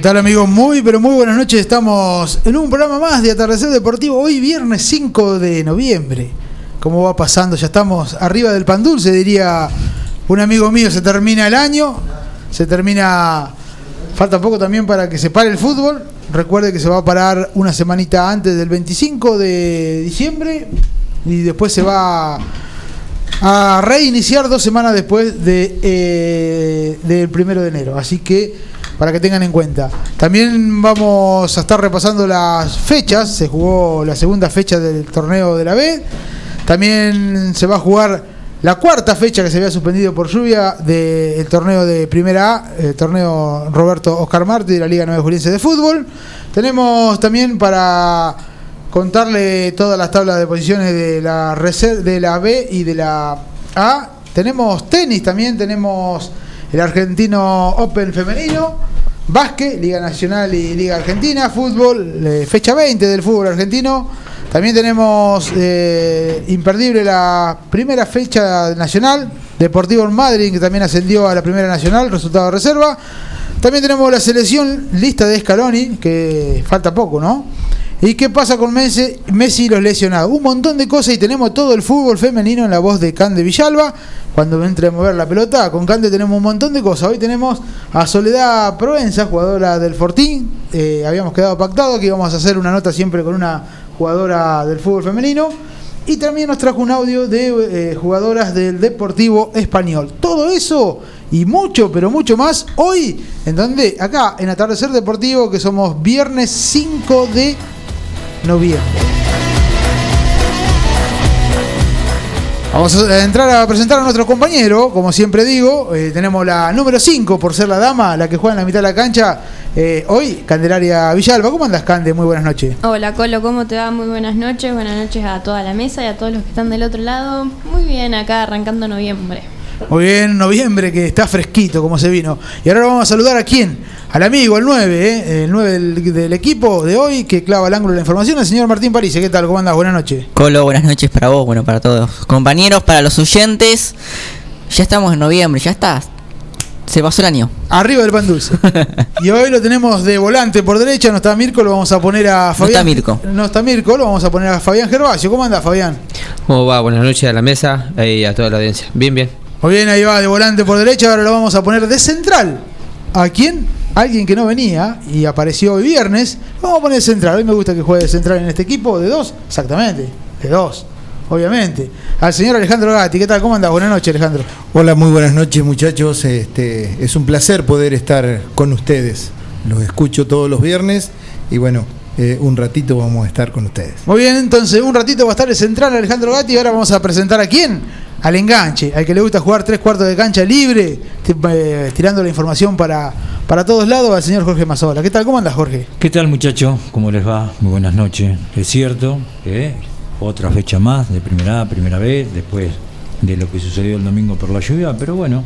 ¿Qué tal amigos? Muy pero muy buenas noches. Estamos en un programa más de Atardecer Deportivo. Hoy viernes 5 de noviembre. ¿Cómo va pasando? Ya estamos arriba del pan dulce, diría un amigo mío. Se termina el año. Se termina... Falta poco también para que se pare el fútbol. Recuerde que se va a parar una semanita antes del 25 de diciembre. Y después se va a reiniciar dos semanas después de, eh, del primero de enero. Así que para que tengan en cuenta. También vamos a estar repasando las fechas. Se jugó la segunda fecha del torneo de la B. También se va a jugar la cuarta fecha que se había suspendido por lluvia del torneo de Primera A, el torneo Roberto Oscar Martí de la Liga 9 Juliense de Fútbol. Tenemos también para contarle todas las tablas de posiciones de la, de la B y de la A. Tenemos tenis también, tenemos el argentino Open femenino básquet, Liga Nacional y Liga Argentina, fútbol, eh, fecha 20 del fútbol argentino. También tenemos eh, imperdible la primera fecha nacional, Deportivo Madrid, que también ascendió a la primera nacional, resultado de reserva. También tenemos la selección lista de Scaloni, que falta poco, ¿no? ¿Y qué pasa con Messi, Messi y los lesionados? Un montón de cosas y tenemos todo el fútbol femenino en la voz de Cande Villalba. Cuando entre a mover la pelota, con Cande tenemos un montón de cosas. Hoy tenemos a Soledad Provenza, jugadora del Fortín. Eh, habíamos quedado pactado que íbamos a hacer una nota siempre con una jugadora del fútbol femenino. Y también nos trajo un audio de eh, jugadoras del Deportivo Español. Todo eso y mucho, pero mucho más hoy, en donde, acá, en Atardecer Deportivo, que somos viernes 5 de noviembre. Vamos a entrar a presentar a nuestro compañero, como siempre digo, eh, tenemos la número 5 por ser la dama, la que juega en la mitad de la cancha. Eh, hoy, Candelaria Villalba, ¿cómo andas, Cande? Muy buenas noches. Hola, Colo, ¿cómo te va? Muy buenas noches, buenas noches a toda la mesa y a todos los que están del otro lado. Muy bien, acá arrancando noviembre. Muy bien, noviembre que está fresquito como se vino. Y ahora vamos a saludar a quién? Al amigo, el 9, ¿eh? el 9 del, equipo de hoy que clava el ángulo de la información, el señor Martín París. ¿Qué tal? ¿Cómo andas? Buenas noches. Colo, buenas noches para vos, bueno, para todos. Compañeros, para los oyentes, ya estamos en noviembre, ya está. Se pasó el año. Arriba del pan dulce. y hoy lo tenemos de volante por derecha, no está Mirko, lo vamos a poner a Fabián. No está Mirko. No está Mirko, lo vamos a poner a Fabián Gervasio. ¿Cómo anda, Fabián? ¿Cómo va? Buenas noches a la mesa y a toda la audiencia. Bien, bien. Muy bien, ahí va de volante por derecha, ahora lo vamos a poner de central. ¿A quién? Alguien que no venía y apareció hoy viernes. Vamos a poner central. Hoy me gusta que juegue central en este equipo. ¿De dos? Exactamente. De dos. Obviamente. Al señor Alejandro Gatti. ¿Qué tal? ¿Cómo anda? Buenas noches, Alejandro. Hola, muy buenas noches, muchachos. Este, es un placer poder estar con ustedes. Los escucho todos los viernes y bueno, eh, un ratito vamos a estar con ustedes. Muy bien, entonces un ratito va a estar el central Alejandro Gatti y ahora vamos a presentar a quién? Al enganche, al que le gusta jugar tres cuartos de cancha libre, eh, tirando la información para, para todos lados al señor Jorge Mazola. ¿Qué tal? ¿Cómo andas, Jorge? ¿Qué tal, muchachos? ¿Cómo les va? Muy buenas noches. Es cierto que otra fecha más de primera A, primera vez, después de lo que sucedió el domingo por la lluvia, pero bueno,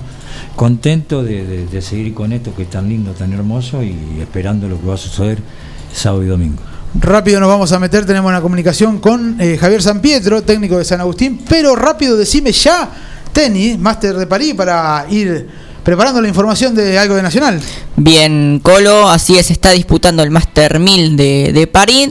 contento de, de seguir con esto que es tan lindo, tan hermoso y esperando lo que va a suceder sábado y domingo. Rápido nos vamos a meter, tenemos una comunicación con eh, Javier San Pietro, técnico de San Agustín, pero rápido decime ya, tenis, máster de París, para ir preparando la información de algo de Nacional. Bien, Colo, así es, está disputando el Master 1000 de, de París,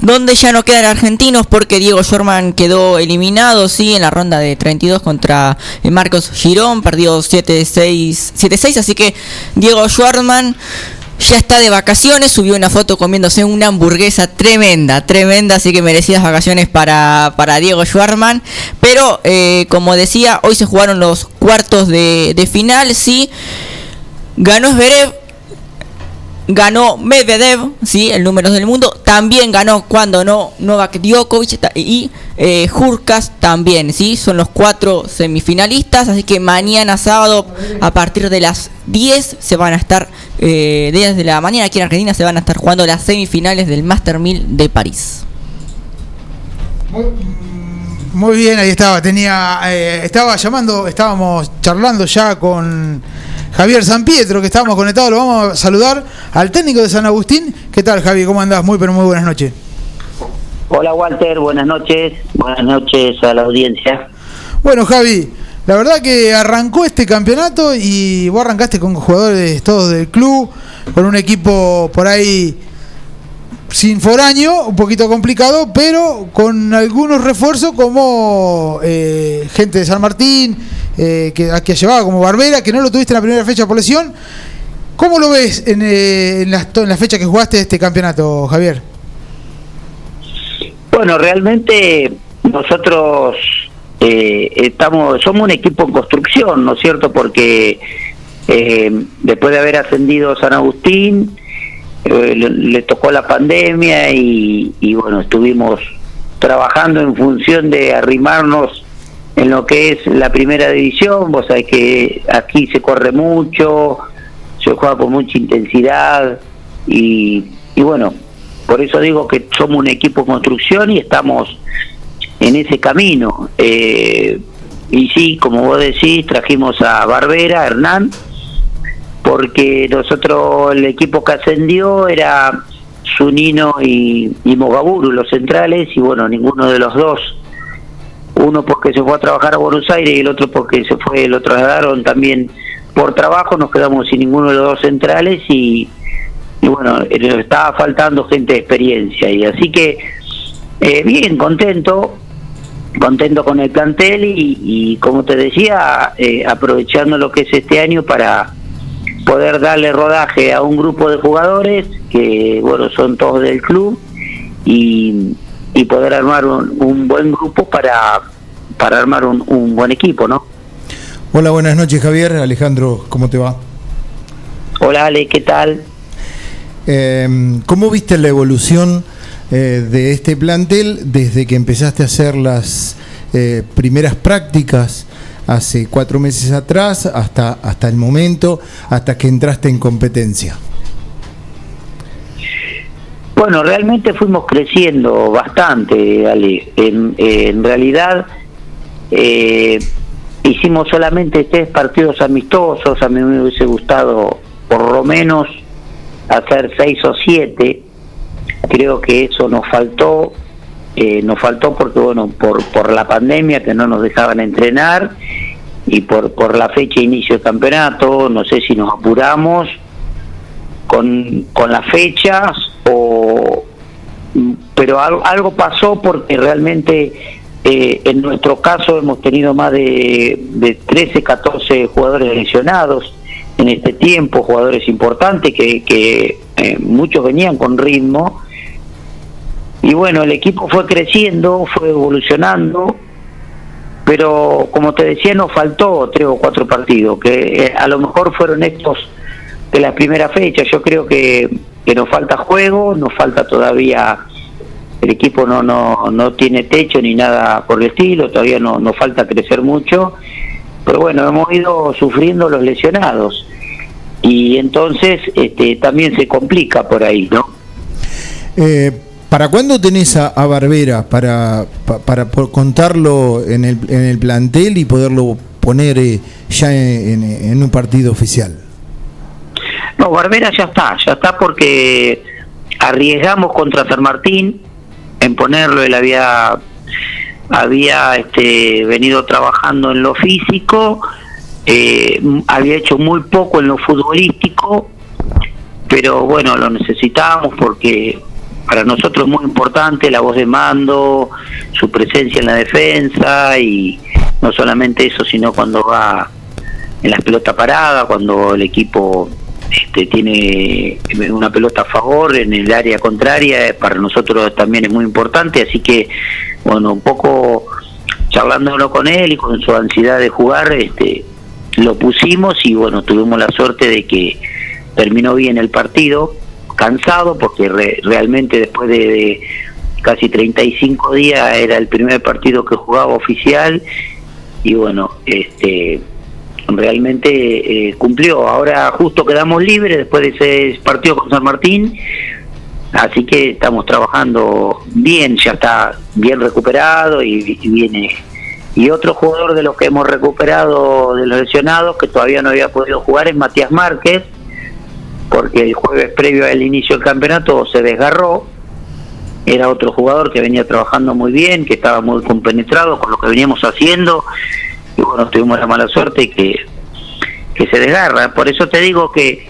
donde ya no quedan argentinos porque Diego Schwarman quedó eliminado, sí, en la ronda de 32 contra eh, Marcos Girón, perdió 7-6, así que Diego Schwarman ya está de vacaciones, subió una foto comiéndose una hamburguesa tremenda, tremenda, así que merecidas vacaciones para, para Diego Schwarman. Pero, eh, como decía, hoy se jugaron los cuartos de, final, sí. Ganó Zverev, ganó Medvedev, ¿sí? el número del mundo, también ganó cuando no Novak Djokovic y eh, Jurkas también, ¿sí? son los cuatro semifinalistas, así que mañana sábado a partir de las 10 se van a estar, eh, 10 de la mañana aquí en Argentina se van a estar jugando las semifinales del Master 1000 de París. Muy bien, ahí estaba, tenía, eh, estaba llamando, estábamos charlando ya con Javier San Pietro, que estábamos conectados, lo vamos a saludar al técnico de San Agustín. ¿Qué tal, Javi? ¿Cómo andás? Muy, pero muy buenas noches. Hola, Walter, buenas noches. Buenas noches a la audiencia. Bueno, Javi, la verdad que arrancó este campeonato y vos arrancaste con jugadores todos del club, con un equipo por ahí sin foraño, un poquito complicado, pero con algunos refuerzos como eh, gente de San Martín, eh, que, que llevaba como Barbera, que no lo tuviste en la primera fecha por lesión. ¿Cómo lo ves en, eh, en, la, en la fecha que jugaste este campeonato, Javier? Bueno, realmente nosotros eh, estamos, somos un equipo en construcción, ¿no es cierto? Porque eh, después de haber ascendido San Agustín, eh, le, le, tocó la pandemia y, y, bueno, estuvimos trabajando en función de arrimarnos en lo que es la primera división, vos sabés que aquí se corre mucho, se juega con mucha intensidad y, y bueno, por eso digo que somos un equipo de construcción y estamos en ese camino. Eh, y sí, como vos decís, trajimos a Barbera, Hernán, porque nosotros el equipo que ascendió era Zunino y, Mogaburu, los centrales, y bueno, ninguno de los dos, uno porque se fue a trabajar a Buenos Aires y el otro porque se fue, lo trasladaron también. Por trabajo, nos quedamos sin ninguno de los dos centrales y, bueno, nos estaba faltando gente de experiencia, y así que eh, bien, contento, contento con el plantel y, y como te decía, eh, aprovechando lo que es este año para poder darle rodaje a un grupo de jugadores que, bueno, son todos del club y, y poder armar un, un, buen grupo para, para armar un, un, buen equipo, ¿no? Hola, buenas noches Javier. Alejandro, ¿cómo te va? Hola Ale, ¿qué tal? Eh, ¿Cómo viste la evolución eh, de este plantel desde que empezaste a hacer las eh, primeras prácticas hace cuatro meses atrás hasta, hasta el momento, hasta que entraste en competencia? Bueno, realmente fuimos creciendo bastante, Ale. En, en realidad eh, hicimos solamente tres partidos amistosos, a mí me hubiese gustado por lo menos hacer seis o siete. Creo que eso nos faltó, eh, nos faltó porque, bueno, por, por la pandemia que no nos dejaban entrenar y por, por la fecha inicio del campeonato, no sé si nos apuramos con, con las fechas o pero algo, algo pasó porque realmente eh, en nuestro caso hemos tenido más de, de 13, 14 jugadores lesionados en este tiempo, jugadores importantes que, que eh, muchos venían con ritmo. Y bueno, el equipo fue creciendo, fue evolucionando, pero como te decía, nos faltó tres o cuatro partidos, que eh, a lo mejor fueron estos de las primeras fechas. Yo creo que que nos falta juego, nos falta todavía el equipo no, no, no tiene techo ni nada por el estilo, todavía no, nos falta crecer mucho, pero bueno, hemos ido sufriendo los lesionados y entonces este, también se complica por ahí, ¿no? Eh, ¿Para cuándo tenés a, Barbera para, pa- para, contarlo en el, en el plantel y poderlo poner eh, ya en, un partido oficial? No, Barbera ya está, ya está porque arriesgamos contra San Martín en ponerlo, él había había este, venido trabajando en lo físico, eh, había hecho muy poco en lo futbolístico, pero bueno, lo necesitábamos porque para nosotros es muy importante la voz de mando, su presencia en la defensa y no solamente eso, sino cuando va en las pelotas paradas, cuando el equipo este, tiene una pelota a favor en el área contraria, eh, para nosotros también es muy importante, así que bueno, un poco charlándolo con él y con su ansiedad de jugar, este, lo pusimos y bueno, tuvimos la suerte de que terminó bien el partido, cansado porque re- realmente después de, de casi 35 días era el primer partido que jugaba oficial y bueno, este realmente eh, cumplió. Ahora justo quedamos libres después de ese partido con San Martín, así que estamos trabajando bien, ya está bien recuperado y, y viene. Y otro jugador de los que hemos recuperado de los lesionados que todavía no había podido jugar es Matías Márquez, porque el jueves previo al inicio del campeonato se desgarró. Era otro jugador que venía trabajando muy bien, que estaba muy compenetrado con lo que veníamos haciendo y bueno, tuvimos la mala suerte que, que se desgarra. Por eso te digo que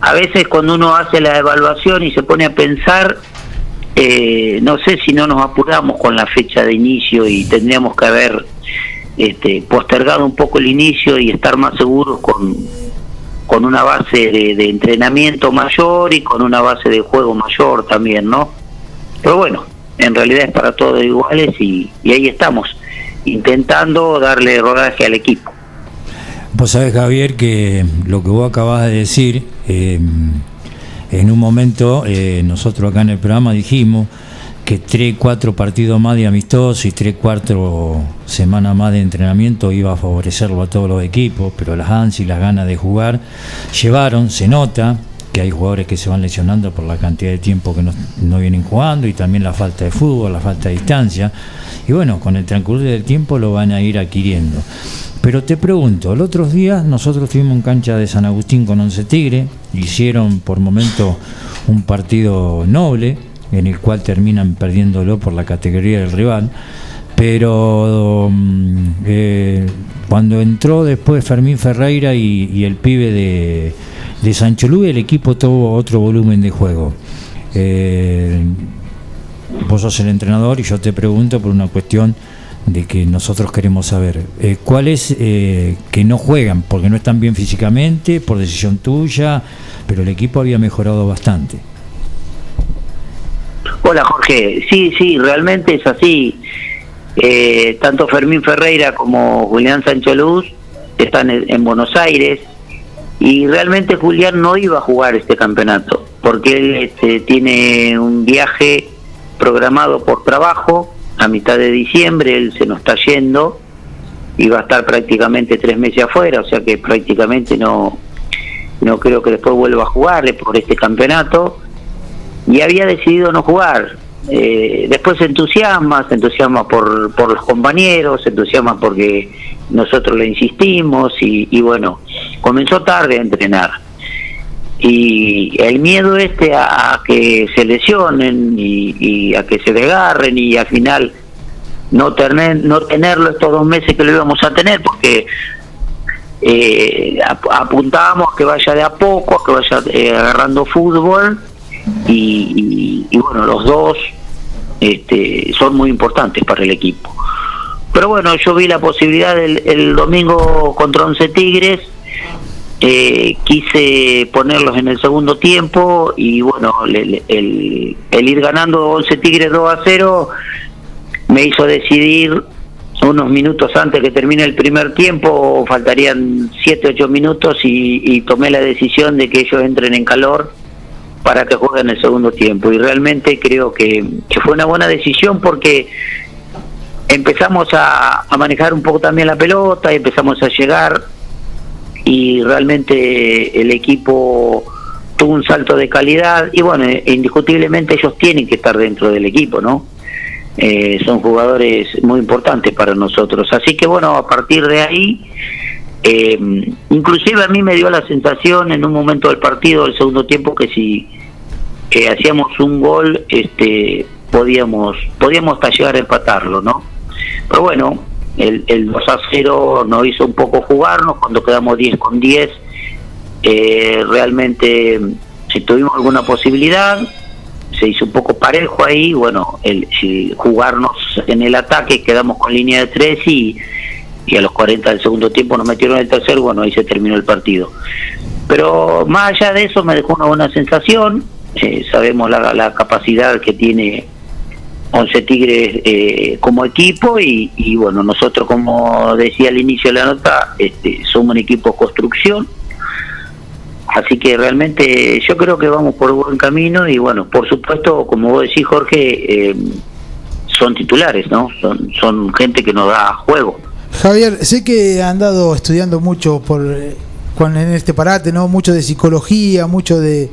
a veces cuando uno hace la evaluación y se pone a pensar, eh, no sé si no nos apuramos con la fecha de inicio y tendríamos que haber este, postergado un poco el inicio y estar más seguros con, con una base de, entrenamiento mayor y con una base de juego mayor también, ¿no? Pero bueno, en realidad es para todos iguales y, y ahí estamos, intentando darle rodaje al equipo. Vos sabés, Javier, que lo que vos acabas de decir, eh, en un momento eh, nosotros acá en el programa dijimos que 3, 4 partidos más de amistosos y 3, 4 semanas más de entrenamiento iba a favorecerlo a todos los equipos, pero las ansias y las ganas de jugar llevaron, se nota que hay jugadores que se van lesionando por la cantidad de tiempo que no, no vienen jugando y también la falta de fútbol, la falta de distancia. Y bueno, con el transcurrir del tiempo lo van a ir adquiriendo. Pero te pregunto, los otros días nosotros estuvimos en cancha de San Agustín con Once Tigre, hicieron por momento un partido noble, en el cual terminan perdiéndolo por la categoría del rival, pero mm, eh, cuando entró después Fermín Ferreira y, el pibe de, de Sancho Luis, el equipo tuvo otro volumen de juego. Eh, vos sos el entrenador y yo te pregunto por una cuestión de que nosotros queremos saber. Eh, cuál es eh, que no juegan porque no están bien físicamente por decisión tuya pero el equipo había mejorado bastante Hola Jorge, sí, sí, realmente es así. Eh, tanto Fermín Ferreira como Julián Sancho Luz están en, en Buenos Aires y realmente Julián no iba a jugar este campeonato porque él este, tiene un viaje programado por trabajo a mitad de diciembre, él se nos está yendo y va a estar prácticamente tres meses afuera, o sea que prácticamente no, no creo que después vuelva a jugarle por este campeonato y había decidido no jugar. Eh, después se entusiasma, se entusiasma por, por los compañeros, se entusiasma porque nosotros le insistimos y, bueno, comenzó tarde a entrenar. Y el miedo este a, que se lesionen y, a que se desgarren y al final no tener no tenerlo estos dos meses que lo íbamos a tener porque eh, ap- apuntábamos que vaya de a poco, que vaya eh, agarrando fútbol y, y- bueno, los dos este, son muy importantes para el equipo. Pero bueno, yo vi la posibilidad del el domingo contra Once Tigres, eh, quise ponerlos en el segundo tiempo y bueno, le- el, el ir ganando Once Tigres 2 a 0 me hizo decidir unos minutos antes que termine el primer tiempo, faltarían 7, 8 minutos y, y tomé la decisión de que ellos entren en calor para que juegue en el segundo tiempo. Y realmente creo que, que fue una buena decisión porque empezamos a, manejar un poco también la pelota y empezamos a llegar y realmente el equipo tuvo un salto de calidad y bueno, eh, indiscutiblemente ellos tienen que estar dentro del equipo, ¿no? Eh, son jugadores muy importantes para nosotros. Así que bueno, a partir de ahí, eh, inclusive a mí me dio la sensación en un momento del partido, del segundo tiempo, que si hacíamos un gol, este, podíamos, podíamos hasta llegar a empatarlo, ¿no? Pero bueno, el, el 2 a 0 nos hizo un poco jugarnos, cuando quedamos 10 con 10, eh, realmente si tuvimos alguna posibilidad, se hizo un poco parejo ahí, bueno, el, jugarnos en el ataque, quedamos con línea de 3 y, y a los 40 del segundo tiempo nos metieron el tercer, bueno, ahí se terminó el partido. Pero más allá de eso me dejó una buena sensación, eh, sabemos la, capacidad que tiene Once Tigres eh, como equipo y, bueno, nosotros como decía al inicio de la nota, este, somos un equipo construcción, así que realmente yo creo que vamos por buen camino y bueno, por supuesto, como vos decís Jorge, eh, son titulares, ¿no? Son, son gente que nos da juego. Javier, sé que han andado estudiando mucho por eh, en este parate, ¿no? Mucho de psicología, mucho de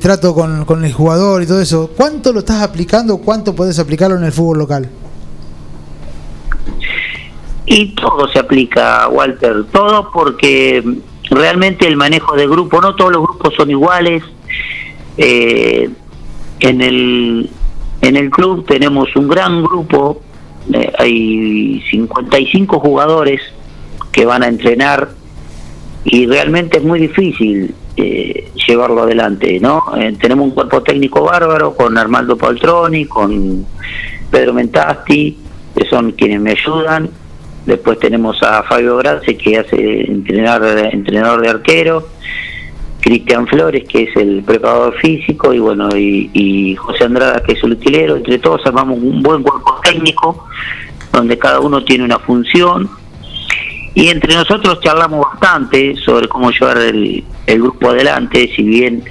trato con, el jugador y todo eso. ¿Cuánto lo estás aplicando? ¿Cuánto puedes aplicarlo en el fútbol local? Y todo se aplica, Walter, todo porque realmente el manejo de grupo, no todos los grupos son iguales. Eh, en, el, en el club tenemos un gran grupo, eh, hay 55 jugadores que van a entrenar y realmente es muy difícil eh, llevarlo adelante, ¿no? Eh, tenemos un cuerpo técnico bárbaro con Armando Paltroni, con Pedro Mentasti, que son quienes me ayudan. Después tenemos a Fabio Grace, que hace entrenar, entrenador de arquero. Cristian Flores, que es el preparador físico, y bueno, y, José Andrada, que es el utilero. Entre todos armamos un buen cuerpo técnico, donde cada uno tiene una función y entre nosotros charlamos bastante sobre cómo llevar el, el, grupo adelante, si bien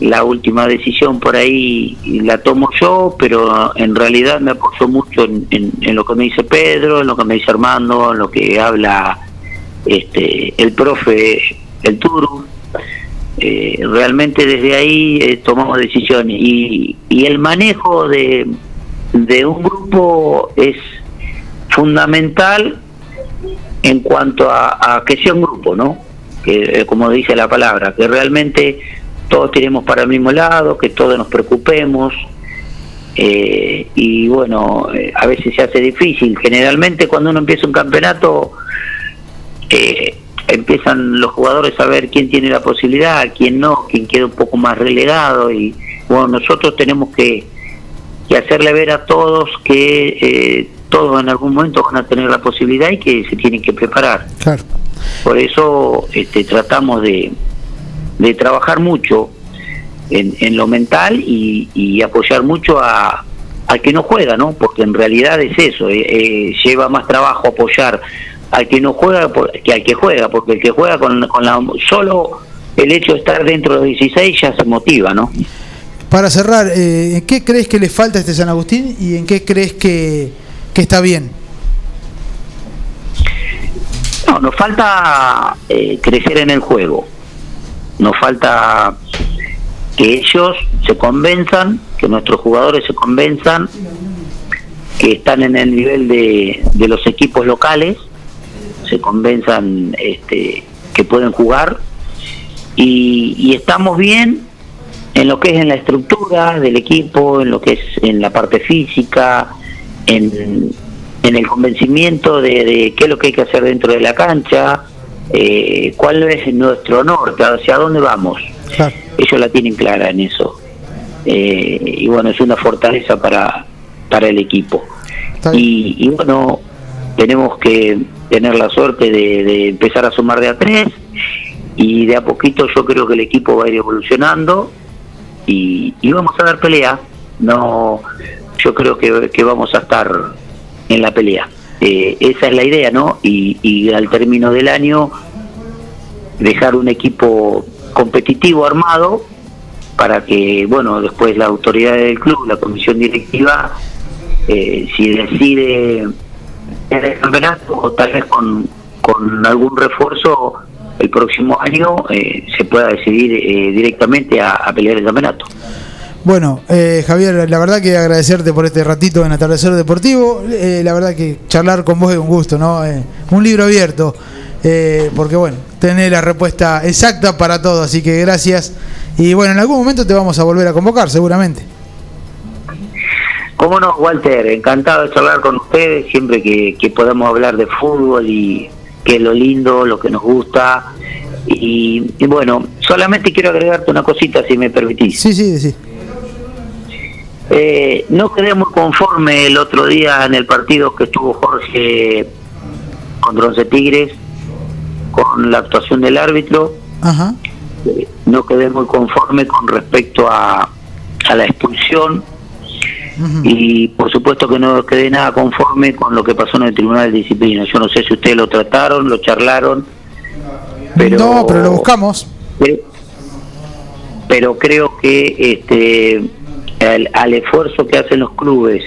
la última decisión por ahí la tomo yo, pero en realidad me apoyo mucho en, en, en, lo que me dice Pedro, en lo que me dice Armando, en lo que habla este el profe, el Turu. Eh, realmente desde ahí eh, tomamos decisiones y, el manejo de, de un grupo es fundamental en cuanto a, que sea un grupo, ¿no? Que eh, como dice la palabra, que realmente todos tiremos para el mismo lado, que todos nos preocupemos. Y bueno, a veces se hace difícil. Generalmente cuando uno empieza un campeonato, eh, empiezan los jugadores a ver quién tiene la posibilidad, quién no, quién queda un poco más relegado. Y bueno, nosotros tenemos que, que hacerle ver a todos que eh, todos en algún momento van a tener la posibilidad y que se tienen que preparar. Claro. Por eso este, tratamos de, de trabajar mucho en, en lo mental y, y, apoyar mucho a, al que no juega, ¿no? Porque en realidad es eso, eh, eh, lleva más trabajo apoyar al que no juega por, que al que juega, porque el que juega con, con la solo el hecho de estar dentro de los 16 ya se motiva, ¿no? Para cerrar, eh, ¿en qué crees que le falta a este San Agustín y en qué crees que que está bien? No, nos falta eh, crecer en el juego. Nos falta que ellos se convenzan, que nuestros jugadores se convenzan que están en el nivel de, de los equipos locales, se convenzan este, que pueden jugar y, y estamos bien en lo que es en la estructura del equipo, en lo que es en la parte física, en, en el convencimiento de, de, qué es lo que hay que hacer dentro de la cancha, eh, cuál es nuestro norte, hacia dónde vamos. Claro. Ellos la tienen clara en eso. Eh, y bueno, es una fortaleza para, para el equipo. Y, y, bueno, tenemos que tener la suerte de, de, empezar a sumar de a tres y de a poquito yo creo que el equipo va a ir evolucionando y, vamos a dar pelea. No, yo creo que, vamos a estar en la pelea. Eh, esa es la idea, ¿no? Y, y, al término del año dejar un equipo competitivo armado para que, bueno, después la autoridad del club, la comisión directiva, eh, si decide en el campeonato o tal vez con, con algún refuerzo el próximo año eh, se pueda decidir eh, directamente a, pelear el campeonato. Bueno, eh, Javier, la verdad que agradecerte por este ratito en Atardecer Deportivo. Eh, la verdad que charlar con vos es un gusto, ¿no? Eh, un libro abierto. porque bueno, tenés la respuesta exacta para todo, así que gracias. Y bueno, en algún momento te vamos a volver a convocar, seguramente. Cómo no, Walter, encantado de charlar con ustedes siempre que, que podamos hablar de fútbol y que es lo lindo, lo que nos gusta. Y, y bueno, solamente quiero agregarte una cosita, si me permitís. Sí, sí, sí. Eh, no quedé muy conforme el otro día en el partido que estuvo Jorge contra Once Tigres con la actuación del árbitro. Ajá. Eh, no quedé muy conforme con respecto a, a la expulsión Y por supuesto que no quedé nada conforme con lo que pasó en el Tribunal de Disciplina. Yo no sé si ustedes lo trataron, lo charlaron, pero no, pero lo buscamos. pero, pero creo que este al, al esfuerzo que hacen los clubes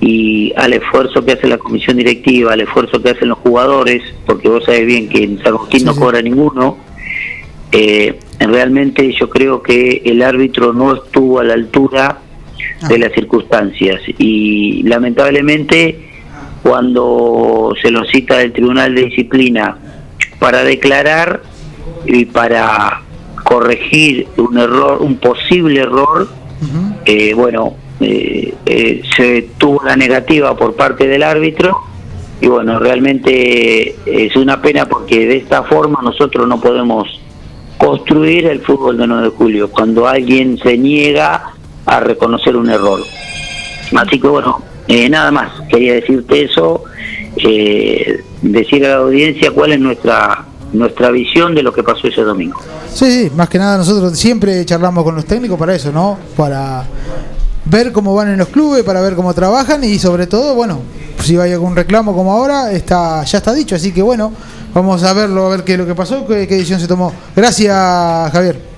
y al esfuerzo que hace la comisión directiva, al esfuerzo que hacen los jugadores, porque vos sabés bien que en San Agustín Sí, no sí. cobra ninguno, eh, realmente yo creo que el árbitro no estuvo a la altura. De las circunstancias. Y lamentablemente cuando se lo cita del Tribunal de Disciplina para declarar y para corregir un error, un posible error, eh, bueno, eh, eh, se tuvo la negativa por parte del árbitro. Y bueno, realmente es una pena porque de esta forma nosotros no podemos construir el fútbol de 9 de julio, cuando alguien se niega a reconocer un error. Así que bueno, eh, nada más, quería decirte eso, eh, decir a la audiencia cuál es nuestra nuestra visión de lo que pasó ese domingo. Sí, sí, más que nada nosotros siempre charlamos con los técnicos para eso, ¿no? Para ver cómo van en los clubes, para ver cómo trabajan y sobre todo, bueno, si hay algún reclamo como ahora, está ya está dicho, así que bueno, vamos a verlo, a ver qué es lo que pasó, qué, qué decisión se tomó. Gracias, Javier.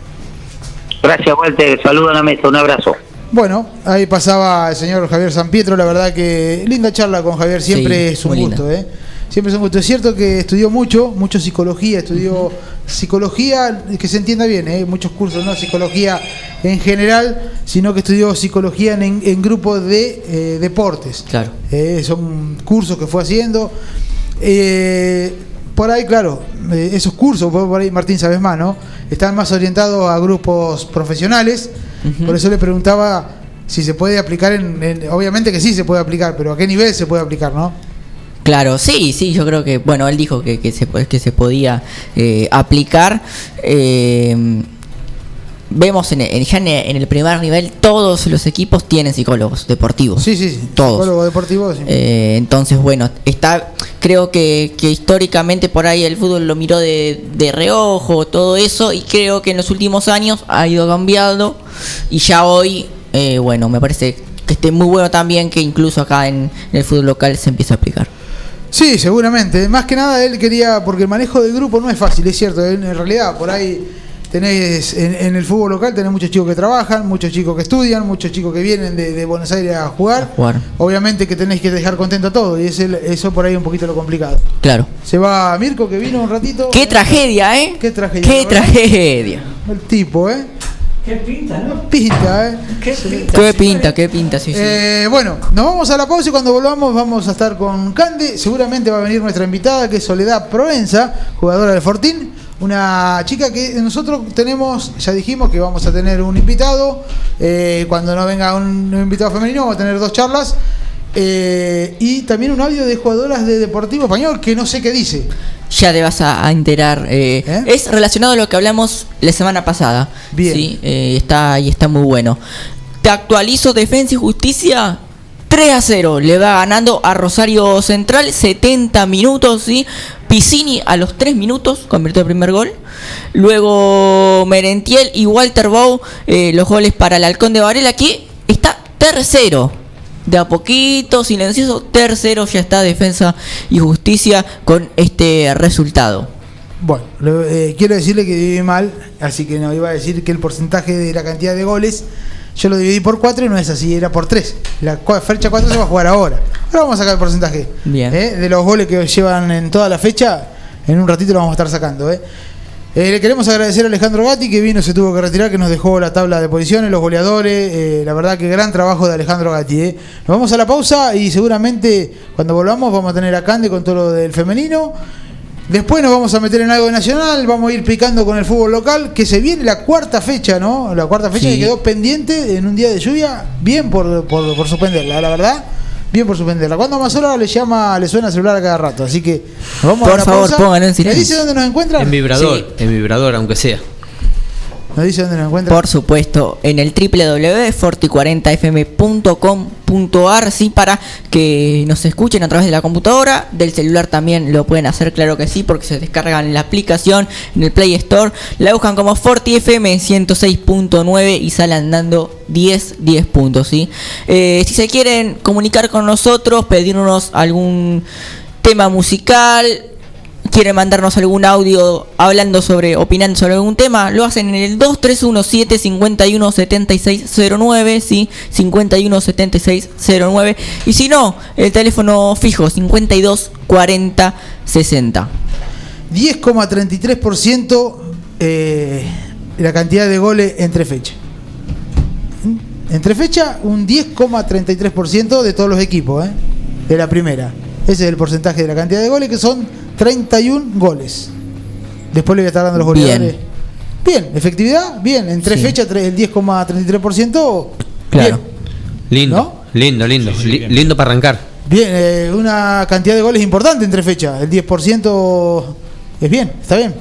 Gracias, Walter, saludo a la mesa, un abrazo. Bueno, ahí pasaba el señor Javier San Pietro, la verdad que linda charla con Javier, siempre Sí, es un gusto, ¿eh? Siempre es un gusto. Es cierto que estudió mucho, mucho psicología, estudió psicología, que se entienda bien, ¿eh? muchos cursos, no psicología en general, sino que estudió psicología en, en grupos de eh, deportes. Claro. Eh, son cursos que fue haciendo. Eh, por ahí, claro, eh, esos cursos, por ahí Martín sabes más, ¿no? Están más orientados a grupos profesionales. Por eso le preguntaba si se puede aplicar en, en- Obviamente que sí se puede aplicar, pero ¿a qué nivel se puede aplicar, no? Claro, sí, sí, yo creo que, bueno, él dijo que, que, se, que se podía eh, aplicar. Eh, vemos en, en- ya en, el primer nivel, todos los equipos tienen psicólogos deportivos. Sí, sí, sí. Todos. Psicólogo deportivo, sí. Eh, entonces, bueno, está, creo que, que históricamente por ahí el fútbol lo miró de, de reojo, todo eso, y creo que en los últimos años ha ido cambiando, y ya hoy, eh, bueno, me parece que esté muy bueno también que incluso acá en, en el fútbol local se empiece a aplicar. Sí, seguramente. Más que nada él quería, porque el manejo del grupo no es fácil, es cierto. En realidad, por ahí tenés, en, en el fútbol local tenés muchos chicos que trabajan, muchos chicos que estudian, muchos chicos que vienen de, de Buenos Aires a jugar. A jugar. Obviamente que tenés que dejar contento a todo y es el- eso por ahí un poquito lo complicado. Claro. Se va Mirko que vino un ratito. ¡Qué tragedia, eh! Qué tragedia, ¡Qué ¿verdad? tragedia! El tipo, ¿eh? Qué pinta, ¿no? Pinta, ¿eh? Qué pinta. ¡Qué pinta, qué pinta! Sí, sí. Eh, bueno, nos vamos a la pausa y cuando volvamos vamos a estar con Cande. Seguramente va a venir nuestra invitada, que es Soledad Provenza, jugadora del Fortín. Una chica que nosotros tenemos, ya dijimos que vamos a tener un invitado. eh, cuando no venga un invitado femenino, vamos a tener dos charlas. eh, y también un audio de jugadoras de Deportivo Español que no sé qué dice. Ya te vas a, a enterar. eh, ¿Eh? Es relacionado a lo que hablamos la semana pasada. Bien. Sí, eh, está y está muy bueno. Te actualizo Defensa y Justicia. 3 a 0. Le va ganando a Rosario Central. 70 minutos. ¿sí? Piscini a los 3 minutos convirtió el primer gol. Luego Merentiel y Walter Bow. eh, los goles para el Halcón de Varela. Que está tercero. De a poquito, silencioso, tercero ya está Defensa y Justicia con este resultado. Bueno, eh, quiero decirle que dividí mal, así que no iba a decir que el porcentaje de la cantidad de goles yo lo dividí por 4 y no es así, era por 3. La fecha 4 se va a jugar ahora. Ahora vamos a sacar el porcentaje. Bien. ¿eh? De los goles que llevan en toda la fecha, en un ratito lo vamos a estar sacando. ¿eh? Eh, le queremos agradecer a Alejandro Gatti que vino, se tuvo que retirar, que nos dejó la tabla de posiciones, los goleadores. eh, la verdad que gran trabajo de Alejandro Gatti. ¿eh? Nos vamos a la pausa y seguramente cuando volvamos vamos a tener a Cande con todo lo del femenino. Después nos vamos a meter en algo de nacional, vamos a ir picando con el fútbol local, que se viene la cuarta fecha, ¿no? La cuarta fecha Sí. que quedó pendiente en un día de lluvia, bien por, por, por suspenderla, la verdad. Bien por suspenderla. Cuando más hora le llama, le suena el celular a cada rato. Así que nos vamos a Por favor, pausa. pónganlo en ¿Me silencio. dice dónde nos encuentra? En vibrador, Sí. en vibrador, aunque sea. Nos dice dónde nos encuentra. Por supuesto, en el www.forti40fm.com.ar, sí, para que nos escuchen a través de la computadora, del celular también lo pueden hacer, claro que sí, porque se descargan la aplicación en el Play Store, la buscan como Forti FM 106.9 y salen dando 10, 10 puntos, sí. Eh, si se quieren comunicar con nosotros, pedirnos algún tema musical, quieren mandarnos algún audio hablando sobre, opinando sobre algún tema, lo hacen en el 2317 51 7609, sí, 51 7609, y si no, el teléfono fijo 52 40 60. 10,33% eh, la cantidad de goles entre fecha. Entre fecha, un 10,33% de todos los equipos, ¿eh? de la primera. Ese es el porcentaje de la cantidad de goles, que son 31 goles. Después le voy a estar dando los Bien. goleadores. Bien, efectividad, bien. En tres Sí. fechas, el 10,33%. Claro. Lindo, ¿No? lindo, lindo. li- lindo para arrancar. Bien, eh, una cantidad de goles importante en tres fechas. El 10% es bien, está bien.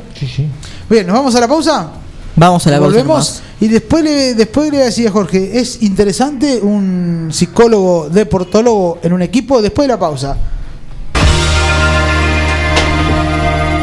Bien, ¿nos vamos a la pausa? Vamos a la pausa Volvemos nomás. y después le, después le decía Jorge, es interesante un psicólogo deportólogo en un equipo después de la pausa.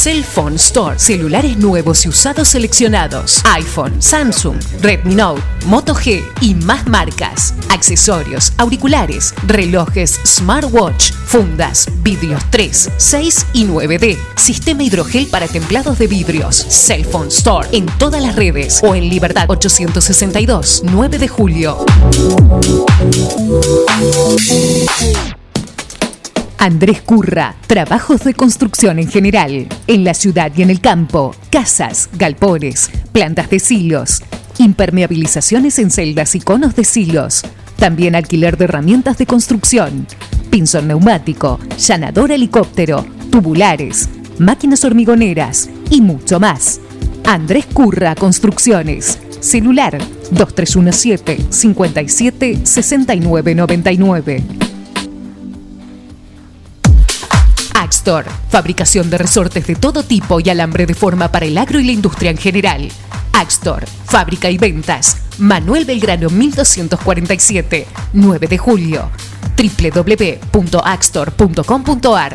Cellphone Store. Celulares nuevos y usados seleccionados. iPhone, Samsung, Redmi Note, Moto G y más marcas. Accesorios, auriculares, relojes, smartwatch, fundas, vidrios 3, 6 y 9D. Sistema hidrogel para templados de vidrios. Cellphone Store en todas las redes o en Libertad 862, 9 de julio. Andrés Curra, trabajos de construcción en general, en la ciudad y en el campo, casas, galpones, plantas de silos, impermeabilizaciones en celdas y conos de silos, también alquiler de herramientas de construcción, pinzón neumático, llanador helicóptero, tubulares, máquinas hormigoneras y mucho más. Andrés Curra Construcciones, celular 2317 57 69 99. Axtor, fabricación de resortes de todo tipo y alambre de forma para el agro y la industria en general. Axtor, fábrica y ventas. Manuel Belgrano 1247, 9 de julio. www.axtor.com.ar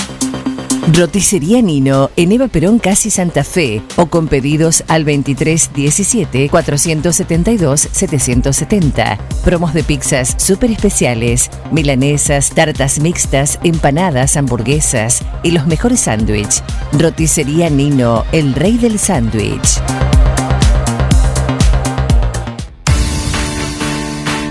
Roticería Nino en Eva Perón Casi Santa Fe o con pedidos al 2317 472 770. Promos de pizzas súper especiales, milanesas, tartas mixtas, empanadas, hamburguesas y los mejores sándwiches. Roticería Nino, el rey del sándwich.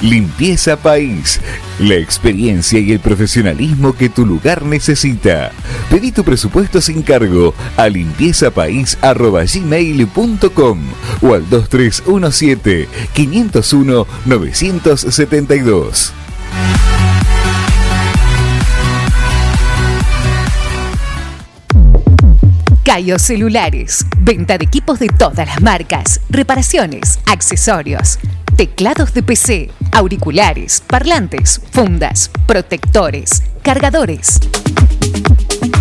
Limpieza País. La experiencia y el profesionalismo que tu lugar necesita. Pedí tu presupuesto sin cargo a limpiezapais.gmail.com o al 2317 501 972. Cayo Celulares. Venta de equipos de todas las marcas. Reparaciones, accesorios, teclados de PC, auriculares, parlantes, fundas, protectores, cargadores.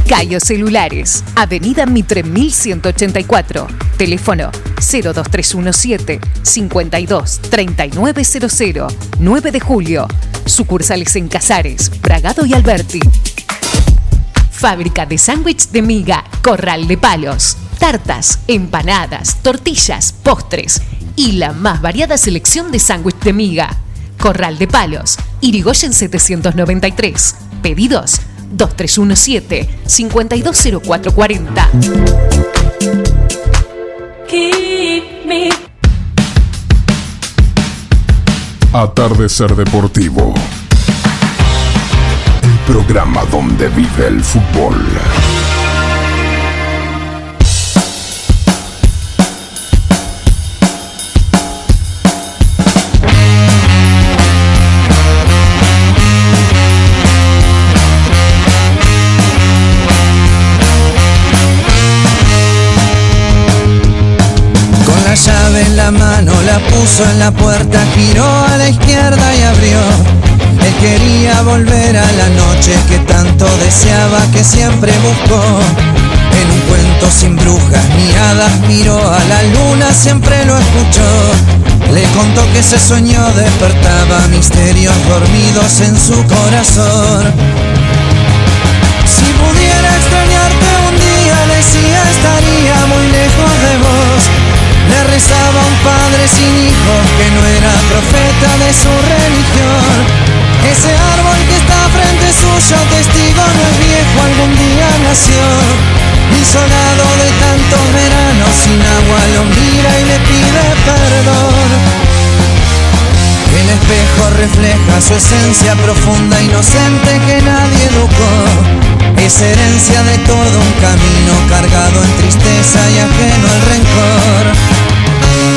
Cayo Celulares, Avenida Mitre 1184, teléfono 02317 52 3900, 9 de julio, sucursales en Casares, Bragado y Alberti. Fábrica de sándwich de miga, corral de palos, tartas, empanadas, tortillas, postres y la más variada selección de sándwich de miga. Corral de palos, Irigoyen 793. Pedidos 2317 520440. Atardecer Deportivo. El programa donde vive el fútbol. La mano la puso en la puerta, giró a la izquierda y abrió. Él quería volver a la noche que tanto deseaba, que siempre buscó. En un cuento sin brujas ni hadas miró a la luna, siempre lo escuchó. Le contó que ese sueño despertaba misterios dormidos en su corazón. Rezaba un padre sin hijos que no era profeta de su religión. Ese árbol que está frente suyo, testigo no es viejo, algún día nació. Isolado de tantos veranos, sin agua lo mira y le pide perdón. El espejo refleja su esencia profunda, inocente que nadie educó. Es herencia de todo un camino cargado en tristeza y ajeno al rencor. Thank you.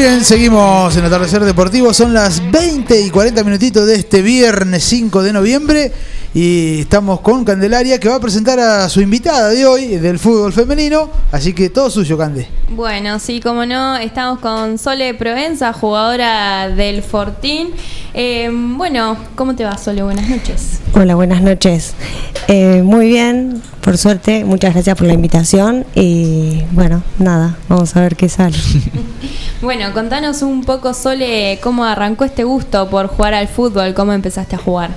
Bien, seguimos en Atardecer Deportivo. Son las 20 y 40 minutitos de este viernes 5 de noviembre. Y estamos con Candelaria que va a presentar a su invitada de hoy del fútbol femenino. Así que todo suyo, Cande. Bueno, sí, como no, estamos con Sole Provenza, jugadora del Fortín. Eh, bueno, ¿cómo te va, Sole? Buenas noches. Hola, buenas noches. Eh, muy bien, por suerte, muchas gracias por la invitación y bueno, nada, vamos a ver qué sale. Bueno, contanos un poco, Sole, cómo arrancó este gusto por jugar al fútbol, cómo empezaste a jugar.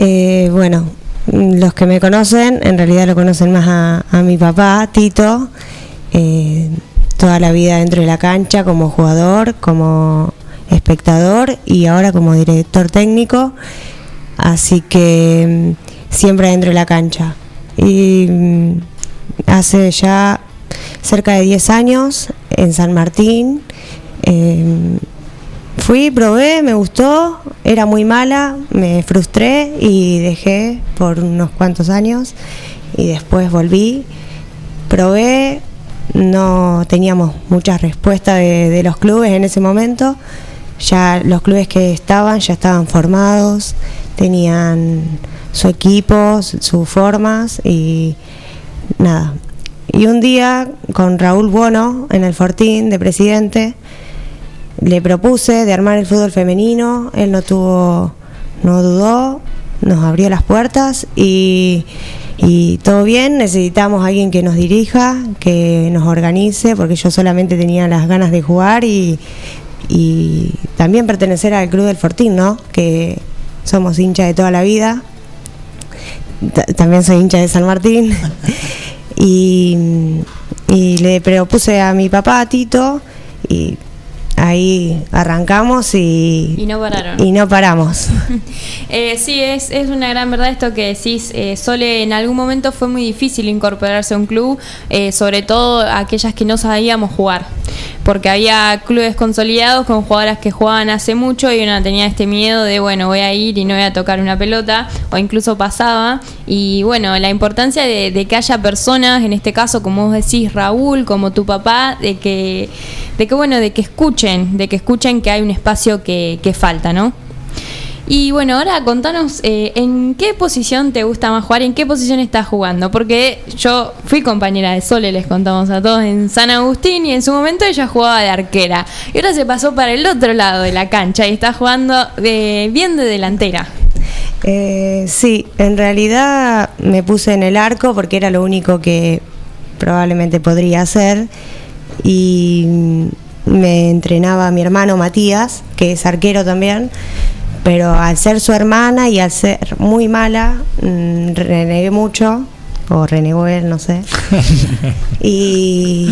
Eh, bueno, los que me conocen, en realidad lo conocen más a, mi papá, Tito, eh, toda la vida dentro de la cancha como jugador, como espectador y ahora como director técnico, así que mm, siempre dentro de la cancha. Y mm, hace ya cerca de 10 años en San Martín. eh, fui, probé, me gustó, era muy mala, me frustré y dejé por unos cuantos años y después volví, probé, no teníamos muchas respuestas de, de los clubes en ese momento, ya los clubes que estaban ya estaban formados, tenían su equipo, su- sus formas y nada. Y un día con Raúl Bono en el Fortín de presidente, le propuse de armar el fútbol femenino, él no tuvo, no dudó, nos abrió las puertas y, y todo bien, necesitamos a alguien que nos dirija, que nos organice, porque yo solamente tenía las ganas de jugar y, y también pertenecer al Club del Fortín, ¿no? Que somos hinchas de toda la vida. Ta- También soy hincha de San Martín. y, y le propuse a mi papá, a Tito, y ahí arrancamos y, Y no pararon. y no paramos. Eh, sí, es, es una gran verdad esto que decís. Eh, Sole, en algún momento fue muy difícil incorporarse a un club, eh, sobre todo aquellas que no sabíamos jugar. Porque había clubes consolidados con jugadoras que jugaban hace mucho y una tenía este miedo de, bueno, voy a ir y no voy a tocar una pelota, o incluso pasaba. Y bueno, la importancia de, de que haya personas, en este caso, como vos decís, Raúl, como tu papá, de que, de que bueno, de que escuchen, de que escuchen que hay un espacio que, que falta, ¿no? Y bueno, ahora contanos eh, en qué posición te gusta más jugar, en qué posición estás jugando, porque yo fui compañera de Sole, les contamos a todos, en San Agustín y en su momento ella jugaba de arquera. Y ahora se pasó para el otro lado de la cancha y está jugando de, bien de delantera. Eh, sí, en realidad me puse en el arco porque era lo único que probablemente podría hacer y me entrenaba mi hermano Matías, que es arquero también, pero al ser su hermana y al ser muy mala, mm, renegué mucho, o renegó él, no sé. y,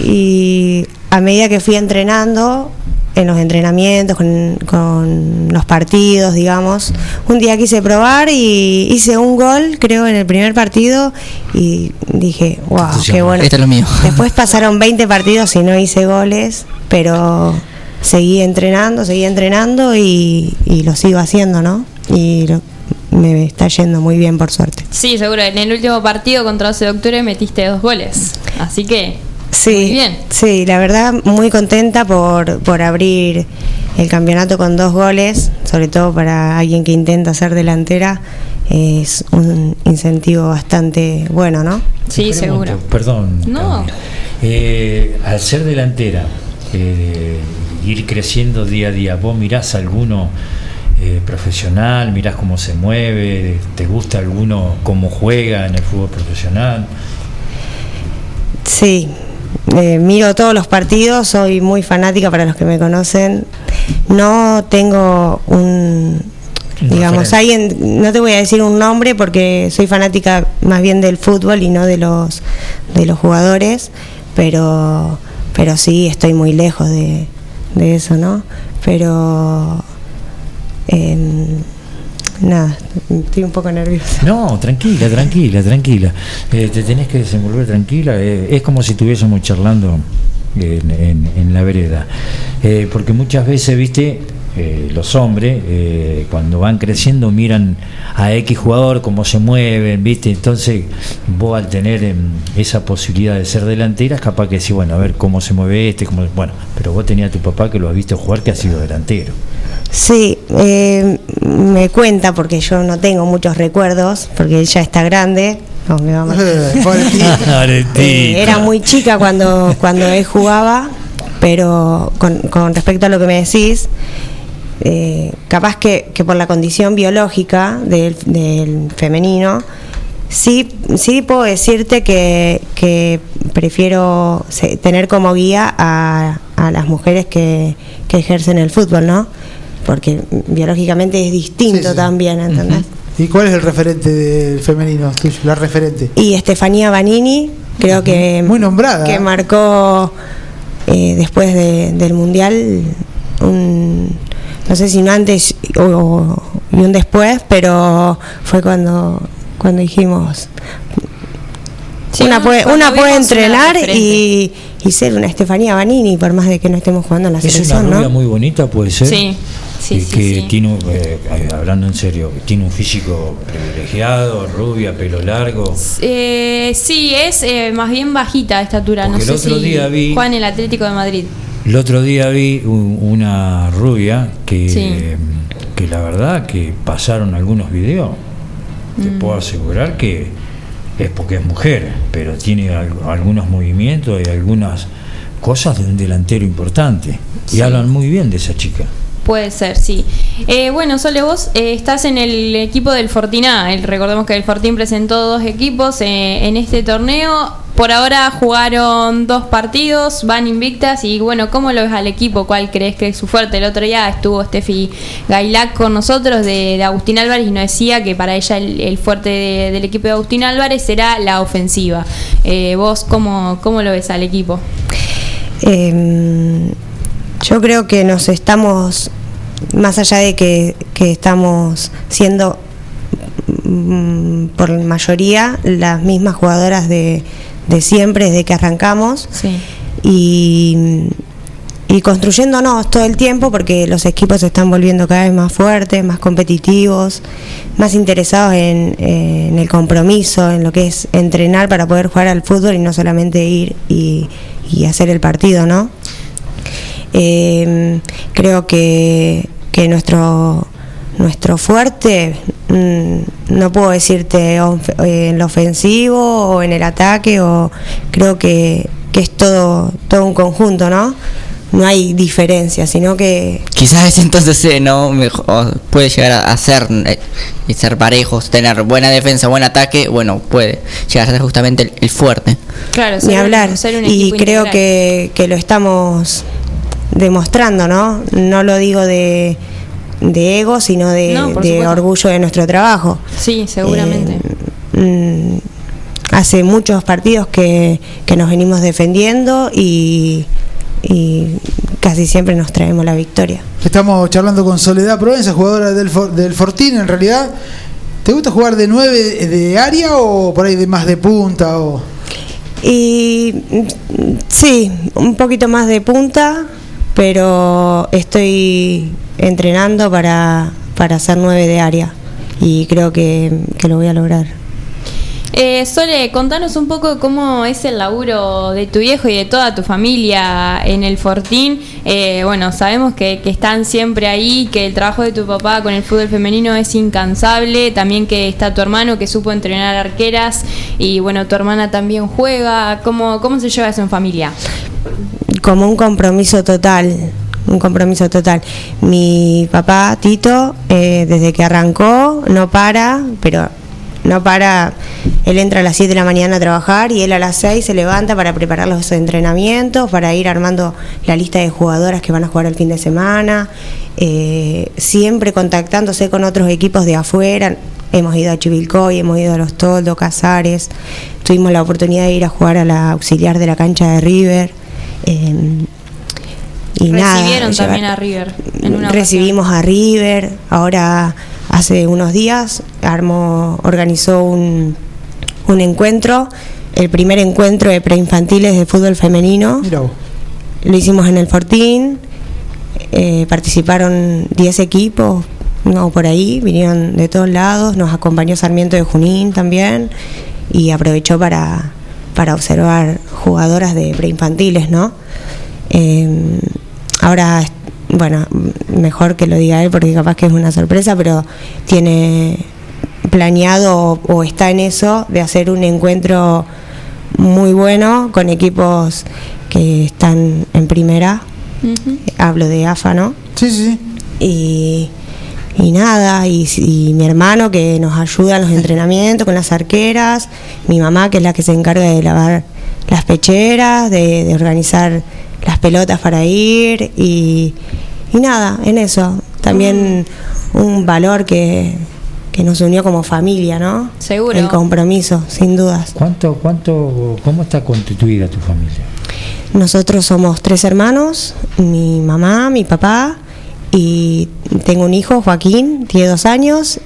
y a medida que fui entrenando, en los entrenamientos, con, con los partidos, digamos, un día quise probar y hice un gol, creo, en el primer partido y dije, wow, qué bueno. Esto es lo mío. Después pasaron 20 partidos y no hice goles, pero seguí entrenando, seguí entrenando y, y lo sigo haciendo, ¿no? Y lo- me está yendo muy bien, por suerte. Sí, seguro, en el último partido contra 12 de octubre metiste dos goles. Así que, Sí, bien. sí, la verdad muy contenta por, por abrir el campeonato con dos goles, sobre todo para alguien que intenta ser delantera, es un incentivo bastante bueno, ¿no? Sí, pregunto, seguro. Perdón. No. Eh, al ser delantera, eh, ir creciendo día a día, ¿vos mirás alguno eh, profesional? ¿Mirás cómo se mueve? ¿Te gusta alguno cómo juega en el fútbol profesional? Sí, eh, miro todos los partidos, soy muy fanática para los que me conocen. No tengo un, digamos, alguien, no te voy a decir un nombre porque soy fanática más bien del fútbol y no de los de los jugadores, pero pero sí estoy muy lejos de, de eso, ¿no? Pero em, nada, estoy un poco nerviosa. No, tranquila, tranquila, tranquila. Eh, te tenés que desenvolver tranquila. eh, es como si estuviésemos charlando en, la vereda. Eh, porque muchas veces, viste, eh, los hombres, eh, cuando van creciendo, miran a X jugador, cómo se mueven, viste. Entonces, vos al tener em, esa posibilidad de ser delantera, es capaz que decís, bueno, a ver cómo se mueve este, cómo... bueno, pero vos tenías a tu papá que lo has visto jugar, que ha sido delantero. Sí, eh, me cuenta porque yo no tengo muchos recuerdos, porque él ya está grande. No, a matar. Eh, era muy chica cuando, cuando él jugaba, pero con, con respecto a lo que me decís, eh, capaz que, que por la condición biológica del, del femenino, sí, sí puedo decirte que, que prefiero tener como guía a, a las mujeres que, que ejercen el fútbol, ¿no? Porque biológicamente es distinto también, ¿entendés? ¿Y cuál es el referente del femenino tuyo? La referente. Y Estefanía Banini, creo que. Muy nombrada. Que marcó eh, después de- del Mundial un. No sé si un antes o, o- y un después, pero fue cuando, cuando dijimos. Sí, una no, puede, una puede una entrenar y, y ser una Estefanía Banini, por más de que no estemos jugando en la Es una selección, rubia ¿no? muy bonita, puede ser. Sí, sí, Y sí, que sí. tiene, eh, eh, hablando en serio, tiene un físico privilegiado, rubia, pelo largo. Eh, sí, es eh, más bien bajita de estatura. Porque no el sé otro si día vi- Juan el Atlético de Madrid. El otro día vi un- una rubia que, Sí. que la verdad que pasaron algunos videos. Te Mm. puedo asegurar que es porque es mujer, pero tiene al- algunos movimientos y algunas cosas de un delantero importante. Y hablan muy bien de esa chica. Puede ser, sí. Eh, bueno, Sole, vos eh, estás en el equipo del Fortiná. El- recordemos que el Fortín presentó dos equipos eh, en este torneo. Por ahora jugaron dos partidos, van invictas. Y bueno, ¿cómo lo ves al equipo? ¿Cuál crees que es su fuerte? El otro día estuvo Steffi Gailac con nosotros de, Agustín Álvarez y nos decía que para ella el, fuerte de- del equipo de Agustín Álvarez será la ofensiva. Eh, ¿Vos cómo, cómo lo ves al equipo? Eh, yo creo que nos estamos, más allá de que, estamos siendo mm, por mayoría las mismas jugadoras de, de siempre, desde que arrancamos, y, y construyéndonos todo el tiempo porque los equipos se están volviendo cada vez más fuertes, más competitivos, más interesados en, en el compromiso, en lo que es entrenar para poder jugar al fútbol y no solamente ir y, y hacer el partido, ¿no? Eh, creo que, que nuestro nuestro fuerte mm, no puedo decirte of- eh, en lo ofensivo o en el ataque o creo que, que es todo todo un conjunto no no hay diferencia sino que Quizás es entonces eh, no mejor, puede llegar a, ser eh, y ser parejos, tener buena defensa, buen ataque, bueno, puede llegar a ser justamente el, el fuerte. Claro, ni hablar. ser un y creo que, que lo estamos demostrando no no lo digo de de ego sino de, No, orgullo de nuestro trabajo Sí, seguramente. Mm, hace muchos partidos que, que nos venimos defendiendo y, y casi siempre nos traemos la victoria. Estamos charlando con Soledad Provenza, jugadora del, For- del Fortín en realidad. ¿Te gusta jugar de 9 de área o por ahí de más de punta? O... Y mm, sí, un poquito más de punta, pero estoy entrenando para, para hacer nueve de área y creo que, que lo voy a lograr. Eh, Sole, contanos un poco cómo es el laburo de tu viejo y de toda tu familia en el Fortín. Eh, bueno, sabemos que, que están siempre ahí, que el trabajo de tu papá con el fútbol femenino es incansable, también que está tu hermano que supo entrenar arqueras y bueno, tu hermana también juega. ¿Cómo, cómo se lleva eso en familia? Como un compromiso total, un compromiso total. Mi papá, Tito, eh, desde que arrancó, no para, pero no para, él entra a las 7 de la mañana a trabajar y él a las 6 se levanta para preparar los entrenamientos, para ir armando la lista de jugadoras que van a jugar el fin de semana, eh, siempre contactándose con otros equipos de afuera. Hemos ido a Chivilcoy, hemos ido a Los Toldos, Casares, tuvimos la oportunidad de ir a jugar a la auxiliar de la cancha de River. Eh, y nada, Recibieron llevar- también a River. En una recibimos a River, ahora hace unos días armó, organizó un, un encuentro, el primer encuentro de preinfantiles de fútbol femenino. Lo hicimos en el Fortín, eh, participaron 10 equipos, no por ahí, vinieron de todos lados, nos acompañó Sarmiento de Junín también y aprovechó para, para observar jugadoras de preinfantiles, ¿no? Eh, ahora, bueno, mejor que lo diga él porque capaz que es una sorpresa, pero tiene planeado o, o está en eso de hacer un encuentro muy bueno con equipos que están en primera. Hablo de AFA, ¿no? Sí, sí. Y, y nada, y, y mi hermano que nos ayuda en los entrenamientos con las arqueras, mi mamá que es la que se encarga de lavar las pecheras, de, de organizar las pelotas para ir y, y nada, en eso. También un valor que, que nos unió como familia, ¿no? Seguro. El compromiso, sin dudas. ¿Cuánto, cuánto, cómo está constituida tu familia? Nosotros somos tres hermanos, mi mamá, mi papá y tengo un hijo, Joaquín, tiene dos años,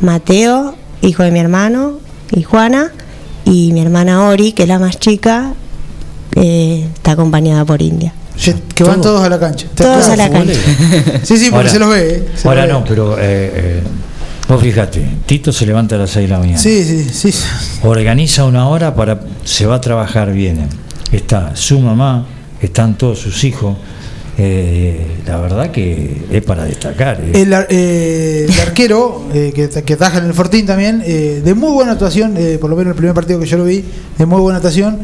Mateo, hijo de mi hermano, y Juana, y mi hermana Ori, que es la más chica, eh, está acompañada por India. Que van todos a la cancha. Todos a la cancha. Sí, sí, porque Ahora- se los ve. eh, se Ahora los ve. no, pero eh, eh, vos fíjate, Tito se levanta a las 6 de la mañana. Sí, sí, sí. Organiza una hora para. Se va a trabajar bien. Está su mamá, están todos sus hijos. Eh, la verdad que es para destacar. eh. El, eh, el arquero eh, que, que ataja en el Fortín también, eh, de muy buena actuación, eh, por lo menos el primer partido que yo lo vi, de muy buena actuación.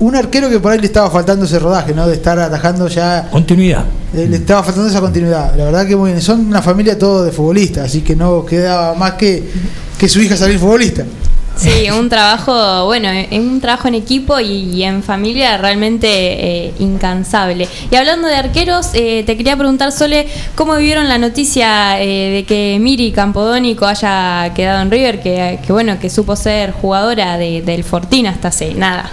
Un arquero que por ahí le estaba faltando ese rodaje, ¿no? De estar atajando ya. Continuidad. le estaba faltando esa continuidad. La verdad que muy bien. Son una familia todo de futbolistas, así que no quedaba más que, que su hija salir futbolista. Sí, un trabajo, bueno, un trabajo en equipo y, en familia realmente eh, incansable. Y hablando de arqueros, eh, te quería preguntar, Sole, ¿cómo vivieron la noticia eh, de que Miri Campodónico haya quedado en River, que, bueno, que supo ser jugadora de- del Fortín hasta hace nada?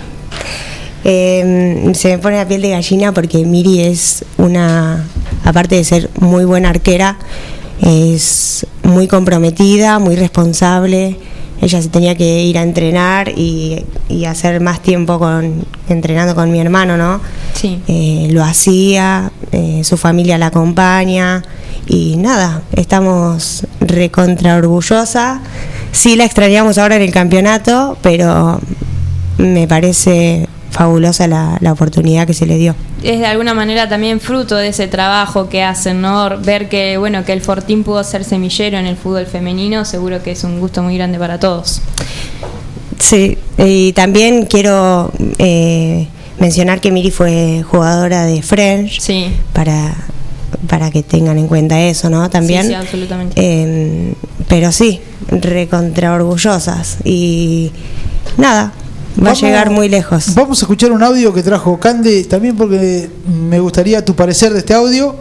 Eh, se me pone la piel de gallina porque Miri es una, aparte de ser muy buena arquera, es muy comprometida, muy responsable. Ella se tenía que ir a entrenar y, y hacer más tiempo con entrenando con mi hermano, ¿no? Sí. Eh, lo hacía, eh, su familia la acompaña y nada, estamos recontra orgullosa. Sí la extrañamos ahora en el campeonato, pero me parece fabulosa la, la oportunidad que se le dio. Es de alguna manera también fruto de ese trabajo que hacen, ¿no? Ver que, bueno, que el Fortín pudo ser semillero en el fútbol femenino, seguro que es un gusto muy grande para todos. Sí, y también quiero eh, mencionar que Miri fue jugadora de French para, para que tengan en cuenta eso, ¿no? También. Sí, sí, absolutamente. Eh, pero sí, recontra orgullosas. Y nada, va Vamos- a llegar muy lejos. Vamos a escuchar un audio que trajo Cande, también porque me gustaría tu parecer de este audio.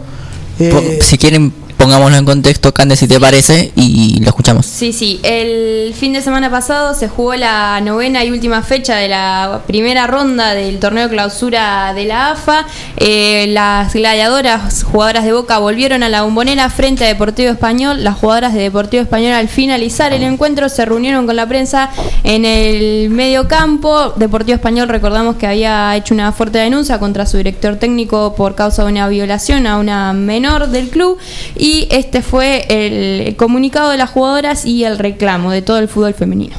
Eh, si quieren, pongámoslo en contexto, Cande, si te parece, y lo escuchamos. Sí, sí. El fin de semana pasado se jugó la novena y última fecha de la primera ronda del torneo clausura de la AFA. Eh, las gladiadoras, jugadoras de Boca, volvieron a la bombonera frente a Deportivo Español. Las jugadoras de Deportivo Español, al finalizar el encuentro, se reunieron con la prensa en el medio campo. Deportivo Español, recordamos que había hecho una fuerte denuncia contra su director técnico por causa de una violación a una menor del club. Y este fue el comunicado de las jugadoras y el reclamo de todo el fútbol femenino.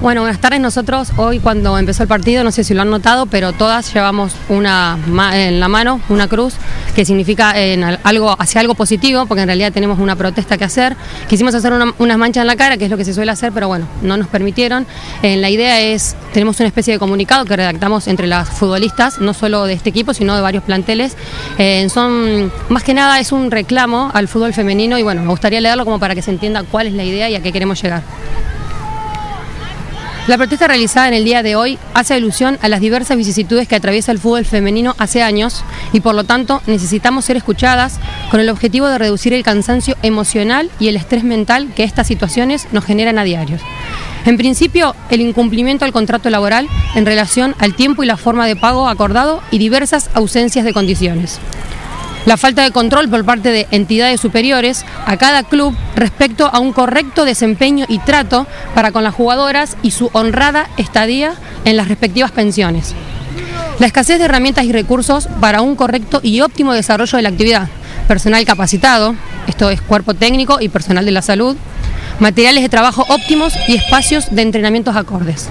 Bueno, buenas tardes. Nosotros hoy cuando empezó el partido, no sé si lo han notado, pero todas llevamos una en la mano una cruz que significa en al- algo hacia algo positivo, porque en realidad tenemos una protesta que hacer. Quisimos hacer una- unas manchas en la cara, que es lo que se suele hacer, pero bueno, no nos permitieron. Eh, la idea es tenemos una especie de comunicado que redactamos entre las futbolistas, no solo de este equipo, sino de varios planteles. Eh, son más que nada es un reclamo al fútbol femenino y bueno, me gustaría leerlo como para que se entienda cuál es la idea y a qué queremos llegar. La protesta realizada en el día de hoy hace alusión a las diversas vicisitudes que atraviesa el fútbol femenino hace años y por lo tanto necesitamos ser escuchadas con el objetivo de reducir el cansancio emocional y el estrés mental que estas situaciones nos generan a diario. En principio, el incumplimiento al contrato laboral en relación al tiempo y la forma de pago acordado y diversas ausencias de condiciones la falta de control por parte de entidades superiores a cada club respecto a un correcto desempeño y trato para con las jugadoras y su honrada estadía en las respectivas pensiones. La escasez de herramientas y recursos para un correcto y óptimo desarrollo de la actividad. Personal capacitado, esto es cuerpo técnico y personal de la salud, materiales de trabajo óptimos y espacios de entrenamientos acordes.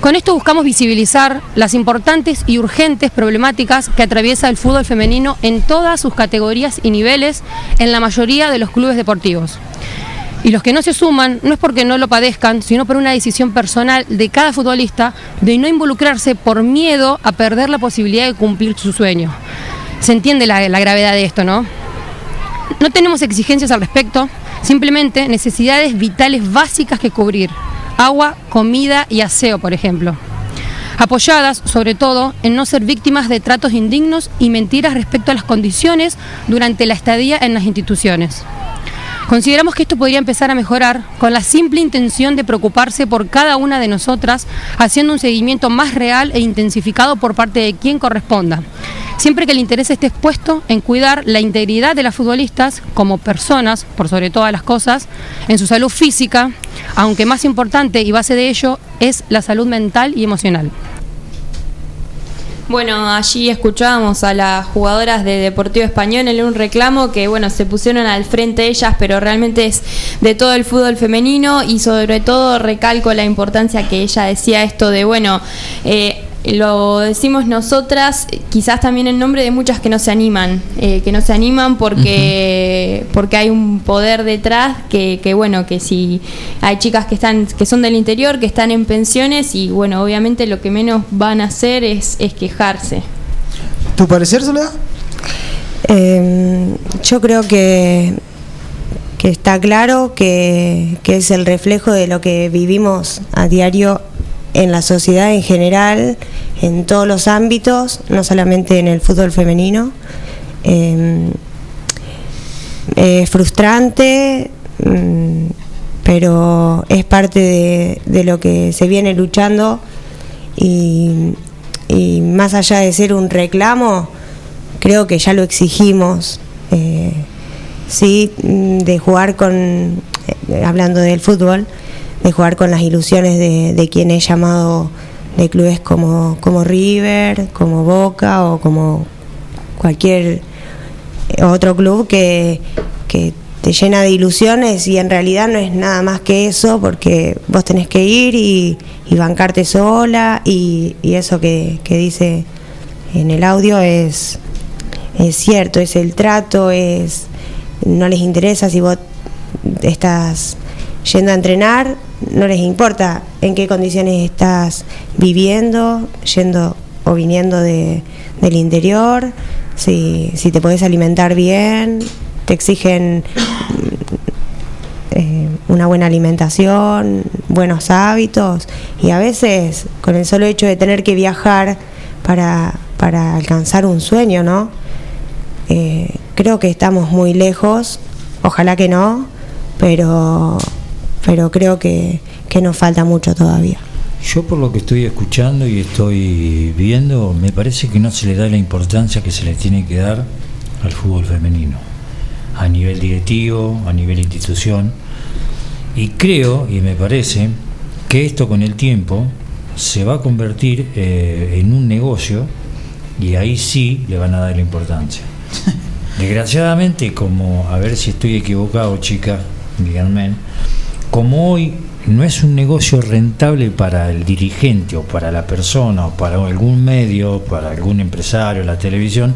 Con esto buscamos visibilizar las importantes y urgentes problemáticas que atraviesa el fútbol femenino en todas sus categorías y niveles en la mayoría de los clubes deportivos. Y los que no se suman no es porque no lo padezcan, sino por una decisión personal de cada futbolista de no involucrarse por miedo a perder la posibilidad de cumplir su sueño. Se entiende la, la gravedad de esto, ¿no? No tenemos exigencias al respecto, simplemente necesidades vitales básicas que cubrir. Agua, comida y aseo, por ejemplo. Apoyadas, sobre todo, en no ser víctimas de tratos indignos y mentiras respecto a las condiciones durante la estadía en las instituciones. Consideramos que esto podría empezar a mejorar con la simple intención de preocuparse por cada una de nosotras, haciendo un seguimiento más real e intensificado por parte de quien corresponda. Siempre que el interés esté expuesto en cuidar la integridad de las futbolistas como personas, por sobre todas las cosas, en su salud física, aunque más importante y base de ello es la salud mental y emocional. Bueno, allí escuchábamos a las jugadoras de Deportivo Español en un reclamo que, bueno, se pusieron al frente ellas, pero realmente es de todo el fútbol femenino y sobre todo recalco la importancia que ella decía esto de, bueno, eh, lo decimos nosotras, quizás también en nombre de muchas que no se animan, eh, que no se animan porque, porque hay un poder detrás que, que, bueno, que si hay chicas que están, que son del interior, que están en pensiones y bueno, obviamente lo que menos van a hacer es, es quejarse. ¿Tu parecer, Soledad? Eh, yo creo que, que está claro que, que es el reflejo de lo que vivimos a diario en la sociedad en general, en todos los ámbitos, no solamente en el fútbol femenino. Eh, es frustrante, mm, pero es parte de, de lo que se viene luchando y, y más allá de ser un reclamo, creo que ya lo exigimos. eh, sí, mm, de jugar con, eh, hablando del fútbol, de jugar con las ilusiones de, de quien he llamado de clubes como, como River, como Boca o como cualquier eh, otro club que, que te llena de ilusiones y en realidad no es nada más que eso porque vos tenés que ir y, y bancarte sola y, y eso que, que dice en el audio es, es cierto, es el trato, es no les interesa si vos estás yendo a entrenar, no les importa en qué condiciones estás viviendo, yendo o viniendo de, del interior, si, si te podés alimentar bien, te exigen mm, eh, una buena alimentación, buenos hábitos y a veces con el solo hecho de tener que viajar para, para alcanzar un sueño, ¿no? Eh, creo que estamos muy lejos, ojalá que no, pero, pero creo que, que nos falta mucho todavía. Yo por lo que estoy escuchando y estoy viendo, me parece que no se le da la importancia que se le tiene que dar al fútbol femenino, a nivel directivo, a nivel institución. Y creo, y me parece, que esto con el tiempo se va a convertir eh, en un negocio y ahí sí le van a dar la importancia. Desgraciadamente, como, a ver si estoy equivocado, chica, díganme, como hoy no es un negocio rentable para el dirigente o para la persona o para algún medio, para algún empresario, la televisión,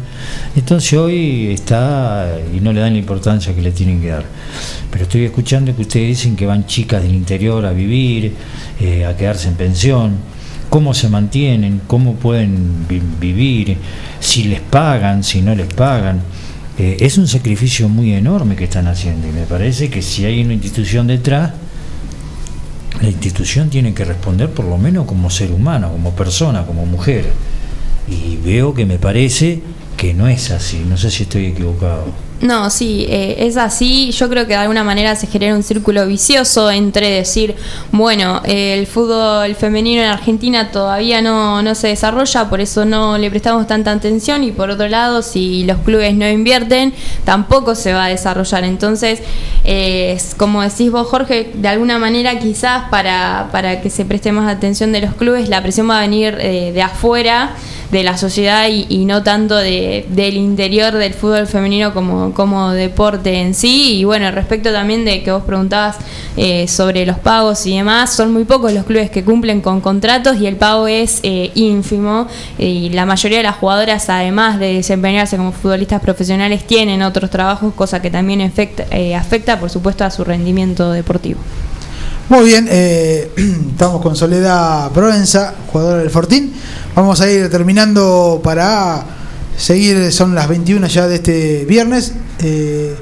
entonces hoy está y no le dan la importancia que le tienen que dar. Pero estoy escuchando que ustedes dicen que van chicas del interior a vivir, eh, a quedarse en pensión, cómo se mantienen, cómo pueden vi- vivir, si les pagan, si no les pagan. Eh, es un sacrificio muy enorme que están haciendo y me parece que si hay una institución detrás, la institución tiene que responder por lo menos como ser humano, como persona, como mujer. Y veo que me parece que no es así, no sé si estoy equivocado. No, sí, eh, es así. Yo creo que de alguna manera se genera un círculo vicioso entre decir, bueno, el fútbol femenino en Argentina todavía no, no se desarrolla, por eso no le prestamos tanta atención y por otro lado, si los clubes no invierten, tampoco se va a desarrollar. Entonces, eh, como decís vos, Jorge, de alguna manera quizás para, para que se preste más atención de los clubes, la presión va a venir eh, de afuera de la sociedad y, no tanto de, del interior del fútbol femenino como, como deporte en sí. Y bueno, respecto también de que vos preguntabas eh, sobre los pagos y demás, son muy pocos los clubes que cumplen con contratos y el pago es eh, ínfimo. Y la mayoría de las jugadoras, además de desempeñarse como futbolistas profesionales, tienen otros trabajos, cosa que también afecta, eh, afecta por supuesto, a su rendimiento deportivo. Muy bien, eh, estamos con Soledad Provenza, jugadora del Fortín. Vamos a ir terminando para seguir, son las 21 ya de este viernes. Eh,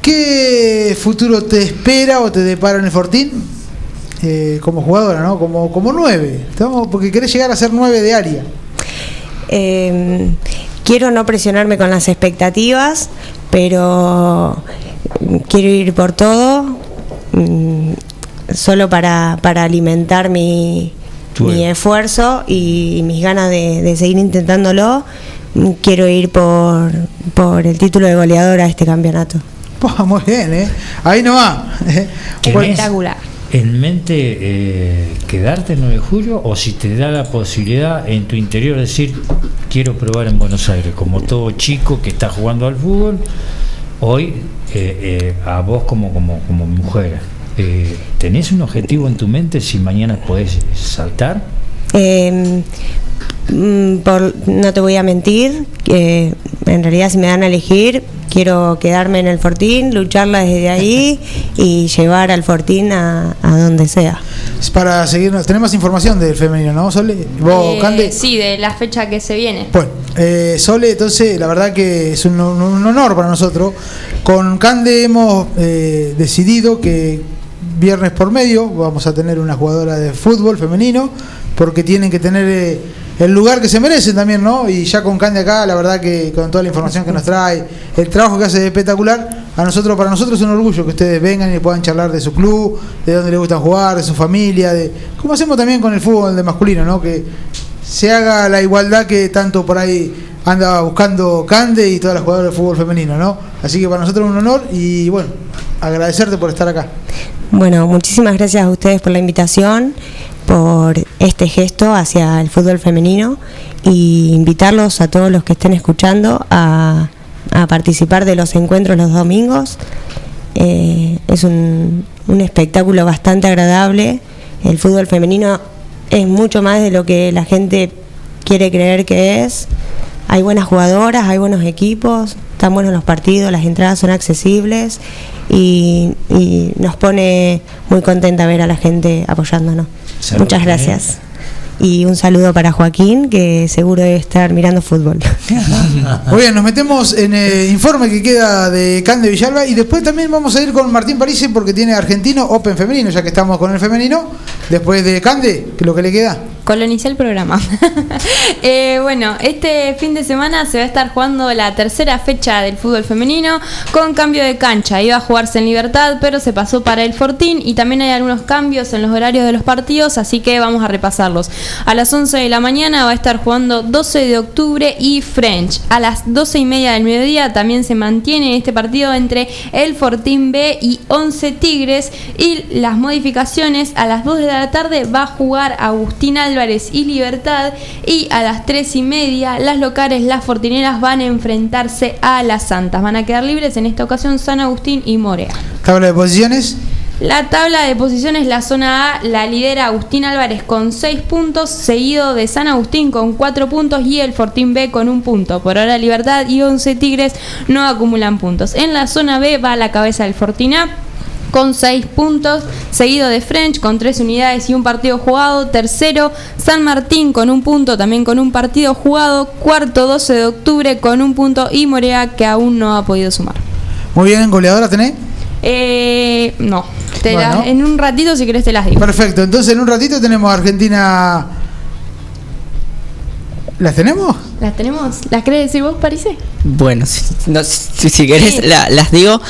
¿Qué futuro te espera o te depara en el Fortín? Eh, como jugadora, ¿no? Como, como nueve. Porque querés llegar a ser nueve de área. Eh, quiero no presionarme con las expectativas, pero quiero ir por todo, mm, solo para, para alimentar mi, mi esfuerzo y mis ganas de, de seguir intentándolo. Quiero ir por, por el título de goleadora de este campeonato. Buah, muy bien, ¿eh? Ahí no va. ¿Tenés en mente eh, quedarte el 9 de julio o si te da la posibilidad en tu interior decir quiero probar en Buenos Aires como todo chico que está jugando al fútbol hoy eh, eh, a vos como como, como mujer eh, tenés un objetivo en tu mente si mañana podés saltar Eh, mm, por, no te voy a mentir, que en realidad si me dan a elegir, quiero quedarme en el Fortín, lucharla desde ahí y llevar al Fortín a, a donde sea. Es para seguirnos. Tenemos información del femenino, ¿no, Sole? ¿Vos, Eh, Cande? sí, de la fecha que se viene. Bueno, eh, Sole, entonces la verdad que es un, un- un honor para nosotros. Con Cande hemos eh, decidido que viernes por medio vamos a tener una jugadora de fútbol femenino, porque tienen que tener eh, el lugar que se merecen también, ¿no? Y ya con Cande acá, la verdad que con toda la información que nos trae, el trabajo que hace es espectacular, a nosotros, para nosotros es un orgullo que ustedes vengan y puedan charlar de su club, de dónde les gusta jugar, de su familia, de como hacemos también con el fútbol de masculino, ¿no? Que se haga la igualdad que tanto por ahí anda buscando Cande y todas las jugadoras de fútbol femenino, ¿no? Así que para nosotros es un honor y bueno, agradecerte por estar acá. Bueno, muchísimas gracias a ustedes por la invitación, por este gesto hacia el fútbol femenino y invitarlos a todos los que estén escuchando a, a participar de los encuentros los domingos. Eh, es un, un espectáculo bastante agradable. El fútbol femenino es mucho más de lo que la gente quiere creer que es. Hay buenas jugadoras, hay buenos equipos, están buenos los partidos, las entradas son accesibles y, y nos pone muy contenta ver a la gente apoyándonos. Salud, Muchas ¿eh? gracias. Y un saludo para Joaquín, que seguro debe estar mirando fútbol. Muy bien, nos metemos en el informe que queda de Cande Villalba y después también vamos a ir con Martín Parisi porque tiene argentino Open femenino, ya que estamos con el femenino. Después de Cande, que es lo que le queda. Colonicé el programa. Eh, bueno, este fin de semana se va a estar jugando la tercera fecha del fútbol femenino con cambio de cancha. Iba a jugarse en Libertad, pero se pasó para el Fortín y también hay algunos cambios en los horarios de los partidos, así que vamos a repasarlos. A las 11 de la mañana va a estar jugando 12 de octubre y French. A las 12 y media del mediodía también se mantiene este partido entre el Fortín B y 11 Tigres y las modificaciones a las 2 de la tarde va a jugar Agustín Álvarez y Libertad y a las 3 y media las locales, las fortineras van a enfrentarse a las Santas. Van a quedar libres en esta ocasión San Agustín y Morea. Tabla de posiciones. La tabla de posiciones, la zona A la lidera Agustín Álvarez con 6 puntos, seguido de San Agustín con 4 puntos y el Fortín B con un punto. Por ahora Libertad y 11 Tigres no acumulan puntos. En la zona B va a la cabeza del Fortín A con 6 puntos, seguido de French con 3 unidades y un partido jugado, tercero San Martín con un punto, también con un partido jugado, cuarto 12 de octubre con un punto y Morea que aún no ha podido sumar. Muy bien, goleadora tenés. Eh, no, te Bueno. la- en un ratito si querés te las digo. Perfecto, entonces en un ratito tenemos a Argentina. ¿Las tenemos? ¿Las tenemos? ¿Las querés decir vos, Parise? Bueno, si, no, si, si querés Sí. la- las digo.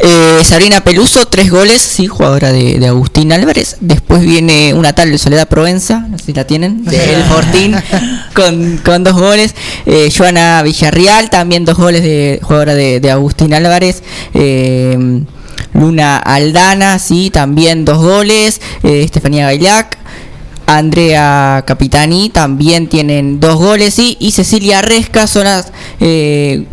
Eh, Sabrina Peluso, tres goles, sí, jugadora de, de Agustín Álvarez. Después viene una tal de Soledad Provenza, no sé si la tienen, del Fortín, con, con dos goles. Eh, Joana Villarreal, también dos goles de jugadora de, de Agustín Álvarez. Eh, Luna Aldana, sí, también dos goles. Eh, Estefanía Gailac. Andrea Capitani también tienen dos goles sí, y Cecilia Resca son las eh,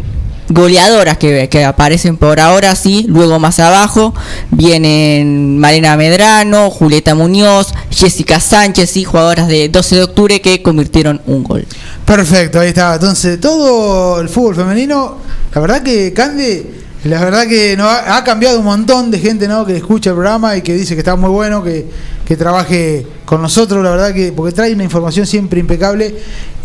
goleadoras que, que aparecen por ahora, sí. Luego más abajo vienen Marina Medrano, Julieta Muñoz, Jessica Sánchez, sí, jugadoras de 12 de octubre que convirtieron un gol. Perfecto, ahí está. Entonces, todo el fútbol femenino, la verdad que Cande, la verdad que no ha cambiado un montón de gente ¿no? que escucha el programa y que dice que está muy bueno, que, que trabaje con nosotros, la verdad que, porque trae una información siempre impecable.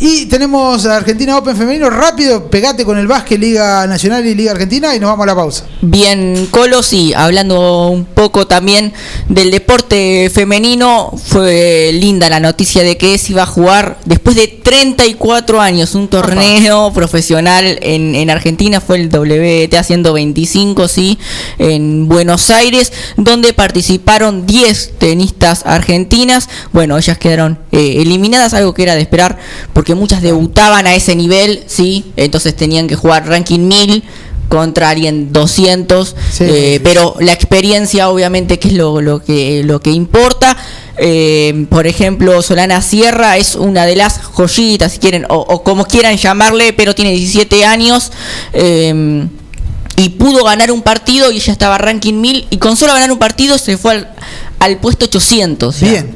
Y tenemos a Argentina Open Femenino, rápido, pegate con el básquet, Liga Nacional y Liga Argentina y nos vamos a la pausa. Bien, Colo, sí, hablando un poco también del deporte femenino, fue linda la noticia de que se iba a jugar después de 34 años un torneo profesional en, en Argentina, fue el WTA 125, sí, en Buenos Aires, donde participaron 10 tenistas argentinas. Bueno, ellas quedaron eh, eliminadas, algo que era de esperar, porque muchas debutaban a ese nivel, sí, entonces tenían que jugar ranking 1000 contra alguien 200, eh, pero la experiencia obviamente que es lo, lo que lo que importa. Eh, por ejemplo, Solana Sierra es una de las joyitas, si quieren, o, o como quieran llamarle, pero tiene 17 años. eh, y pudo ganar un partido y ella estaba ranking 1000 y con solo ganar un partido se fue al, al puesto 800. o sea, Bien.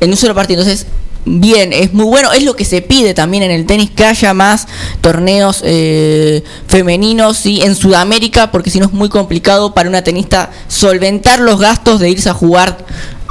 En un solo partido. Entonces, bien, es muy bueno. Es lo que se pide también en el tenis, que haya más torneos eh, femeninos ¿sí? en Sudamérica, porque si no es muy complicado para una tenista solventar los gastos de irse a jugar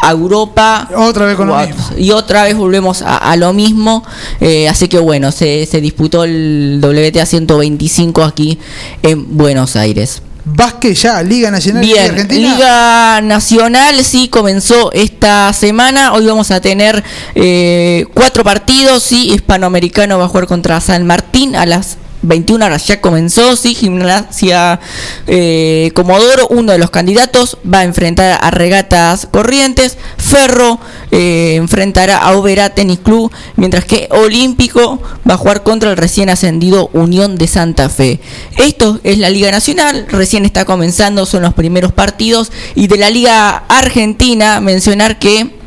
a Europa. Otra vez con lo mismo. Y otra vez volvemos a, a lo mismo. Eh, así que bueno, se, se disputó el WTA 125 aquí en Buenos Aires. Básquet ya, Liga Nacional y Liga Bien, Argentina. Liga Nacional sí comenzó esta semana. Hoy vamos a tener eh, cuatro partidos. Sí, Hispanoamericano va a jugar contra San Martín a las 21 horas. Ya comenzó. Sí, Gimnasia eh, Comodoro, uno de los candidatos, va a enfrentar a Regatas Corrientes. Ferro eh, enfrentará a Oberá Tenis Club, mientras que Olímpico va a jugar contra el recién ascendido Unión de Santa Fe. Esto es la Liga Nacional, recién está comenzando, son los primeros partidos. Y de la Liga Argentina, mencionar que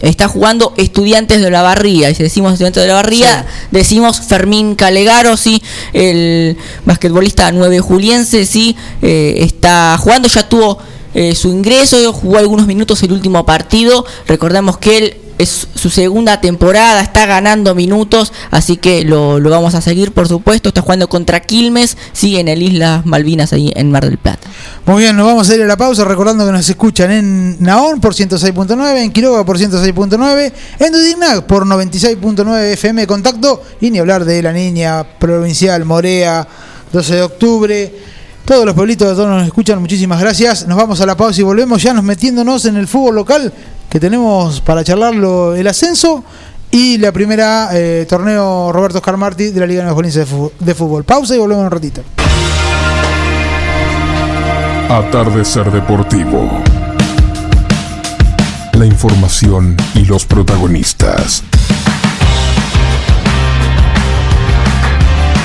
está jugando Estudiantes de la Barría. Y si decimos Estudiantes de la Barría, decimos Fermín Calegaro, sí, el basquetbolista 9 juliense, sí, eh, está jugando, ya tuvo eh, su ingreso, jugó algunos minutos el último partido. Recordamos que él es su segunda temporada, está ganando minutos, así que lo, lo vamos a seguir, por supuesto. Está jugando contra Quilmes, sí, en el Islas Malvinas, ahí en Mar del Plata. Muy bien, nos vamos a ir a la pausa recordando que nos escuchan en Naón por 106.9, en Quiroga por 106.9, en Dudignac por 96.9 FM Contacto y ni hablar de la niña provincial Morea, 12 de octubre. Todos los pueblitos de todos nos escuchan, muchísimas gracias. Nos vamos a la pausa y volvemos ya nos metiéndonos en el fútbol local que tenemos para charlarlo el ascenso y la primera eh, torneo Roberto Oscar Martí de la Liga Nueva de Fútbol- de Fútbol. Pausa y volvemos un ratito. Atardecer Deportivo. La información y los protagonistas.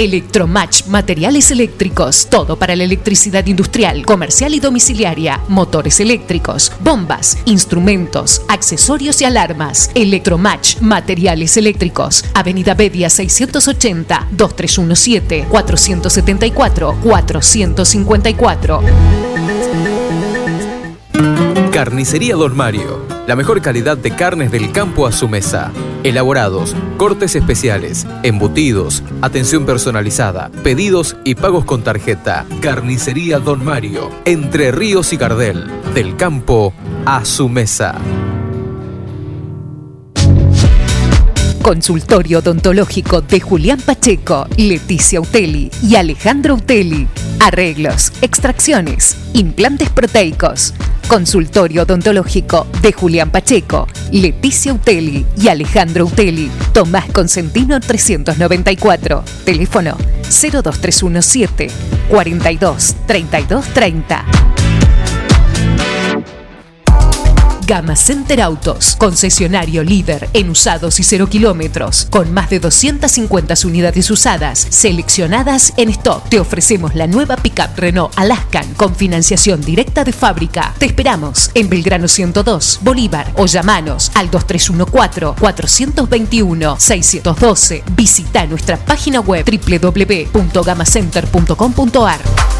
Electromatch, materiales eléctricos, todo para la electricidad industrial, comercial y domiciliaria, motores eléctricos, bombas, instrumentos, accesorios y alarmas. Electromatch, materiales eléctricos. Avenida Bedia 680 2317 474 454. Carnicería Don Mario. La mejor calidad de carnes del campo a su mesa. Elaborados, cortes especiales, embutidos, atención personalizada, pedidos y pagos con tarjeta. Carnicería Don Mario. Entre Ríos y Gardel. Del campo a su mesa. Consultorio odontológico de Julián Pacheco, Leticia Uteli y Alejandro Uteli. Arreglos, extracciones, implantes proteicos. Consultorio odontológico de Julián Pacheco, Leticia Uteli y Alejandro Uteli. Tomás Consentino 394. Teléfono 02317 42 32 30. Gama Center Autos, concesionario líder en usados y cero kilómetros, con más de 250 unidades usadas, seleccionadas en stock. Te ofrecemos la nueva pickup Renault Alaskan con financiación directa de fábrica. Te esperamos en Belgrano 102, Bolívar o llamanos al 2314-421-612. Visita nuestra página web www.gamacenter.com.ar.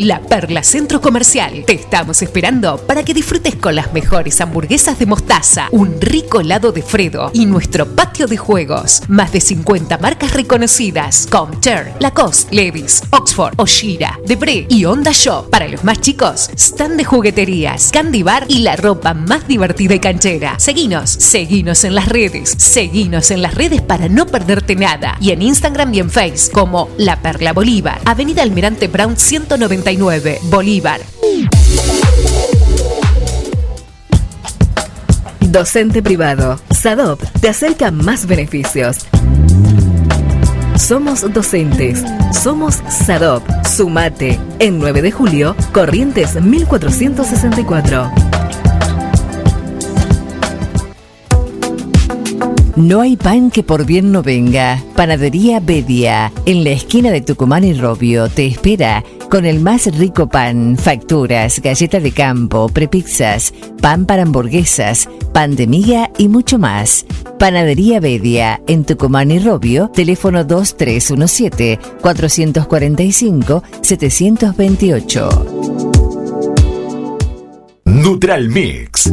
La Perla Centro Comercial. Te estamos esperando para que disfrutes con las mejores hamburguesas de mostaza, un rico helado de Fredo y nuestro patio de juegos. Más de 50 marcas reconocidas: Comter, Lacoste, Levis, Oxford, Oshira, Debre y Honda Shop. Para los más chicos, stand de jugueterías, candy bar y la ropa más divertida y canchera. Seguinos, seguinos en las redes, seguinos en las redes para no perderte nada. Y en Instagram y en Face como La Perla Bolívar, Avenida Almirante Brown 199, Bolívar. Docente privado. SADOP te acerca más beneficios. Somos docentes. Somos SADOP. Sumate. En 9 de julio, Corrientes 1464. No hay pan que por bien no venga. Panadería Bedia, en la esquina de Tucumán y Robio, te espera con el más rico pan, facturas, galleta de campo, prepizzas, pan para hamburguesas, pan de miga y mucho más. Panadería Bedia, en Tucumán y Robio, teléfono 2317-445-728. Nutralmix.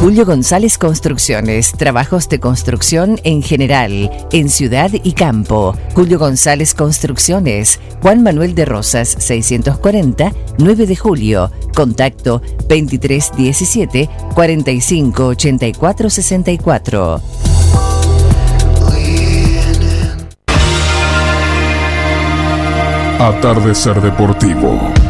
Julio González Construcciones, trabajos de construcción en general, en ciudad y campo. Julio González Construcciones, Juan Manuel de Rosas, 640, 9 de julio. Contacto 2317 4584 64. Atardecer Deportivo.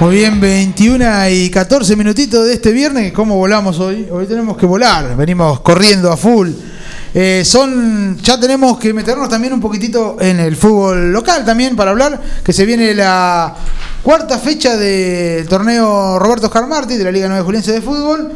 Muy bien, 21 y 14 minutitos de este viernes. ¿Cómo volamos hoy? Hoy tenemos que volar. Venimos corriendo a full. Eh, son, ya tenemos que meternos también un poquitito en el fútbol local también para hablar, que se viene la cuarta fecha del torneo Roberto Oscar Martí de la Liga 9 Juliense de Fútbol.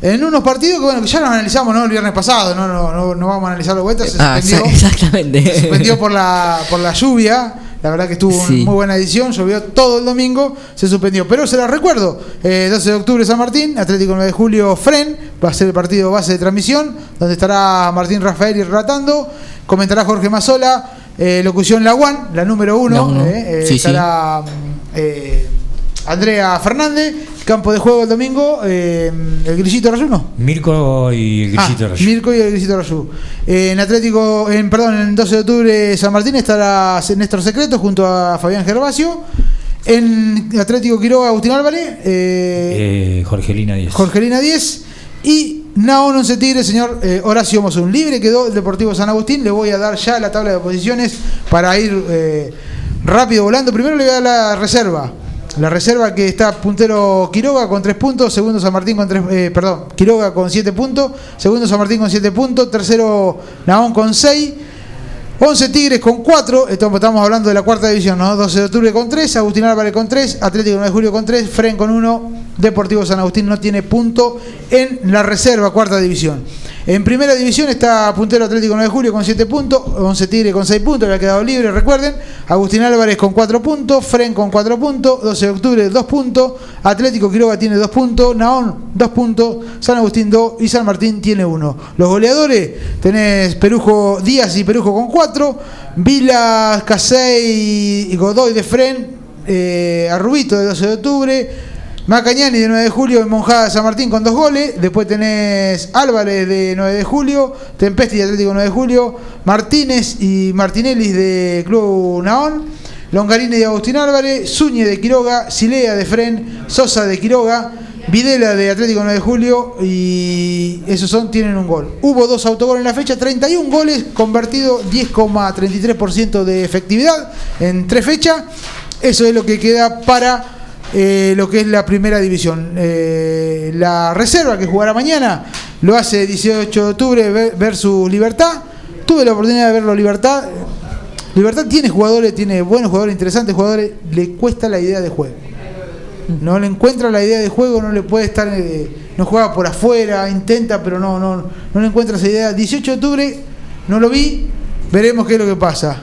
En unos partidos que bueno, que ya los analizamos ¿no? el viernes pasado, no, no, no, no vamos a analizar los vueltas, se Ah, suspendió, exactamente. se suspendió por la, por la lluvia. La verdad que estuvo una muy buena edición, llovió todo el domingo, se suspendió. Pero se la recuerdo, eh, 12 de octubre San Martín, Atlético 9 de julio Fren, va a ser el partido base de transmisión, donde estará Martín Rafael relatando, comentará Jorge Mazola, eh, locución La One, la número uno, eh, eh, Sí, estará mm, eh, Andrea Fernández, campo de juego el domingo, eh, el Grillito Rayuno. Mirko y el Grillito Ah, Rayú. Mirko y el Grisito Rayú. Eh, en Atlético, en perdón, en 12 de octubre San Martín estará Néstor Secreto junto a Fabián Gervasio. En Atlético Quiroga, Agustín Álvarez, eh, Jorgelina Díaz. Jorgelina 10 y Naón 11 Tigre, señor eh, Horacio Mosun. Libre quedó el Deportivo San Agustín. Le voy a dar ya la tabla de posiciones para ir eh, rápido volando. Primero le voy a dar la reserva. La reserva que está puntero Quiroga con 3 puntos, segundo San Martín con 3, eh, perdón, Quiroga con 7 puntos, segundo San Martín con 7 puntos, tercero Naón con 6, 11 Tigres con 4, estamos, hablando de la cuarta división, ¿no? 12 de octubre con 3, Agustín Álvarez con 3, Atlético 9 de Julio con 3, Fren con 1, Deportivo San Agustín no tiene punto en la reserva, cuarta división. En primera división está puntero Atlético 9 de Julio con 7 puntos, 11 Tigres con 6 puntos, había quedado libre, recuerden. Agustín Álvarez con 4 puntos, Fren con 4 puntos, 12 de octubre 2 puntos, Atlético Quiroga tiene 2 puntos, Naón 2 puntos, San Agustín 2 y San Martín tiene 1. Los goleadores tenés Perujo Díaz y Perujo con 4, Vilas, Casey y Godoy de Fren, eh, Arrubito de 12 de octubre, Macañani de 9 de julio y Monjada San Martín con dos goles. Después tenés Álvarez de 9 de julio, Tempesti de Atlético 9 de julio, Martínez y Martinelli de Club Naón, Longarini de Agustín Álvarez, Zúñez de Quiroga, Silea de Fren, Sosa de Quiroga, Videla de Atlético 9 de julio y esos son, tienen un gol. Hubo dos autogoles en la fecha, 31 goles, convertido 10,33% de efectividad en tres fechas. Eso es lo que queda para eh, lo que es la primera división. Eh, la reserva que jugará mañana lo hace 18 de octubre ver- versus Libertad. Tuve la oportunidad de verlo Libertad. Libertad tiene jugadores, tiene buenos jugadores, interesantes jugadores, le cuesta la idea de juego. No le encuentra la idea de juego, no le puede estar, eh, no juega por afuera, intenta, pero no, no, no le encuentra esa idea. 18 de octubre, no lo vi, veremos qué es lo que pasa.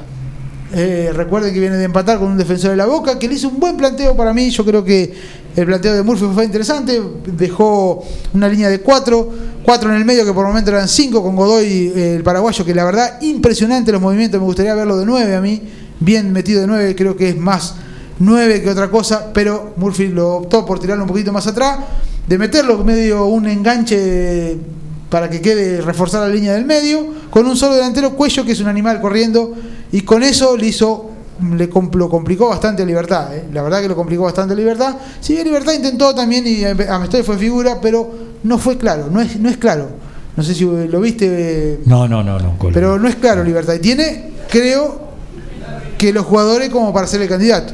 Eh, recuerden que viene de empatar con un defensor de la Boca, que le hizo un buen planteo para mí. Yo creo que el planteo de Murphy fue interesante. Dejó una línea de cuatro, cuatro en el medio, que por el momento eran cinco, con Godoy, eh, el paraguayo, que la verdad, impresionante los movimientos. Me gustaría verlo de nueve a mí, bien metido de nueve, creo que es más nueve que otra cosa, pero Murphy lo optó por tirarlo un poquito más atrás, de meterlo medio un enganche para que quede reforzar la línea del medio, con un solo delantero, Cuello, que es un animal corriendo, y con eso le hizo, le lo complicó bastante a Libertad, ¿eh? la verdad que lo complicó bastante a Libertad. Si bien Libertad intentó también, y Amestoy fue figura, pero no fue claro, no es, no es claro. No sé si lo viste, eh, No, no, no, no. Pero no es claro Libertad. Y tiene, creo, que los jugadores como para ser el candidato.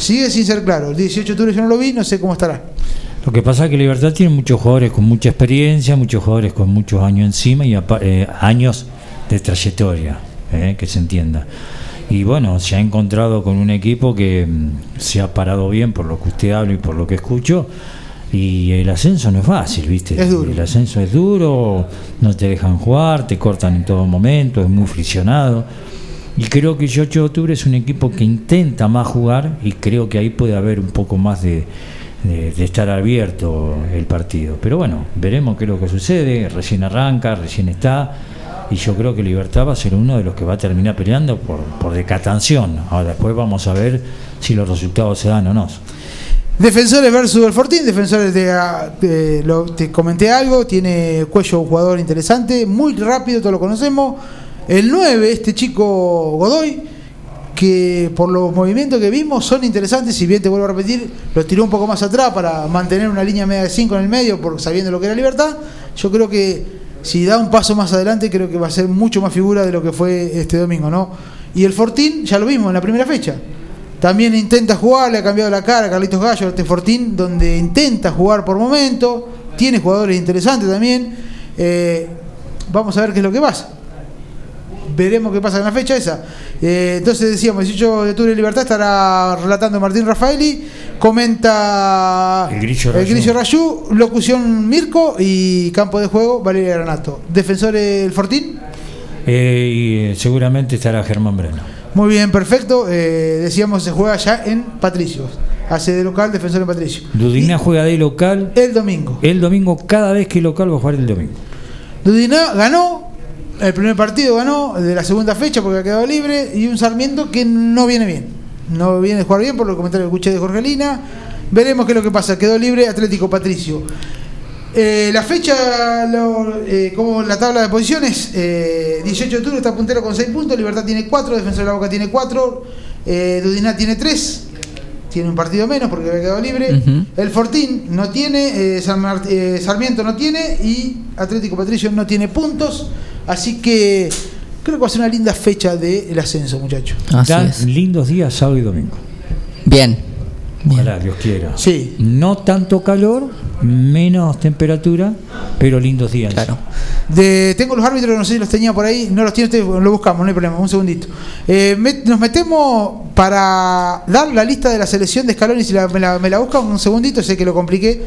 Sigue sin ser claro. El 18 de octubre yo no lo vi, no sé cómo estará. Lo que pasa es que Libertad tiene muchos jugadores con mucha experiencia, muchos jugadores con muchos años encima y eh, años de trayectoria, eh, que se entienda. Y bueno, se ha encontrado con un equipo que mm, se ha parado bien por lo que usted habla y por lo que escucho. Y el ascenso no es fácil, ¿viste? Es duro. El ascenso es duro, no te dejan jugar, te cortan en todo momento, es muy friccionado. Y creo que el 18 de octubre es un equipo que intenta más jugar y creo que ahí puede haber un poco más de, de- estar abierto el partido. Pero bueno, veremos qué es lo que sucede. Recién arranca, recién está. Y yo creo que Libertad va a ser uno de los que va a terminar peleando por, por decatanción. Ahora después vamos a ver si los resultados se dan o no. Defensores versus el Fortín, defensores de, te comenté algo, tiene cuello un jugador interesante, muy rápido, todos lo conocemos. El 9, este chico Godoy, que por los movimientos que vimos son interesantes, si bien te vuelvo a repetir, lo tiró un poco más atrás para mantener una línea media de 5 en el medio, porque sabiendo lo que era libertad, yo creo que si da un paso más adelante, creo que va a ser mucho más figura de lo que fue este domingo, ¿no? Y el Fortín, ya lo vimos en la primera fecha. También intenta jugar, le ha cambiado la cara a Carlitos Gallo, al Tefortín, donde intenta jugar por momento. Tiene jugadores interesantes también. Eh, vamos a ver qué es lo que pasa. Veremos qué pasa en la fecha esa. Eh, entonces decíamos, 18 de octubre de Libertad estará relatando Martín Rafaeli. Comenta El Grillo el Rayú. Grillo Rayú, locución Mirko y campo de juego Valeria Granato. Defensor el Fortín. Eh, y eh, seguramente estará Germán Breno. Muy bien, perfecto. Eh, decíamos, se juega ya en Patricios. Hace de local, defensor en Patricio. Dudigná juega de local El domingo. el domingo, cada vez que local va a jugar el domingo. Dudiná ganó, el primer partido ganó de la segunda fecha porque ha quedado libre y un Sarmiento que no viene bien. No viene a jugar bien por los comentarios que escuché de Jorgelina. Veremos qué es lo que pasa. Quedó libre Atlético Patricio. Eh, la fecha, lo- eh, como la tabla de posiciones, eh, 18 de octubre está puntero con 6 puntos, Libertad tiene 4, Defensor de la Boca tiene 4, eh, Dudiná tiene 3, tiene un partido menos porque había quedado libre. El Fortín no tiene, eh, San Mart- eh, Sarmiento no tiene y Atlético Patricio no tiene puntos. Así que creo que va a ser una linda fecha del ascenso, muchachos. Lindos días sábado y domingo. Bien. Ojalá Dios quiera. Sí. No tanto calor, menos temperatura, pero lindos días. Claro. De, tengo los árbitros, no sé si los tenía por ahí, no los tiene usted, lo buscamos, no hay problema, un segundito. Eh, met- nos metemos para dar la lista de la selección de Scaloni, si la- me, la, me la buscan un segundito, sé que lo compliqué,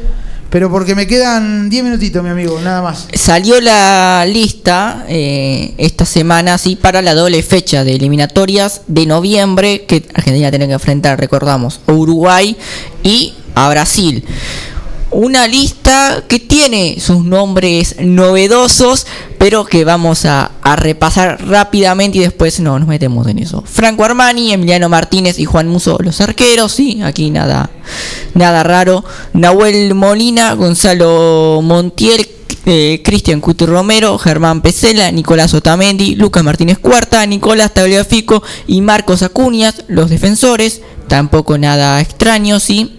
pero porque me quedan 10 minutitos, mi amigo, nada más. Salió la lista eh, esta semana, sí, para la doble fecha de eliminatorias de noviembre que Argentina tiene que enfrentar, recordamos, a Uruguay y a Brasil. Una lista que tiene sus nombres novedosos, pero que vamos a, repasar rápidamente y después no nos metemos en eso. Franco Armani, Emiliano Martínez y Juan Muso, los arqueros, sí, aquí nada, nada raro. Nahuel Molina, Gonzalo Montiel, eh, Cristian Cuti Romero, Germán Pesela, Nicolás Otamendi, Lucas Martínez Cuarta, Nicolás Tagliafico y Marcos Acuñas, los defensores, tampoco nada extraño, sí.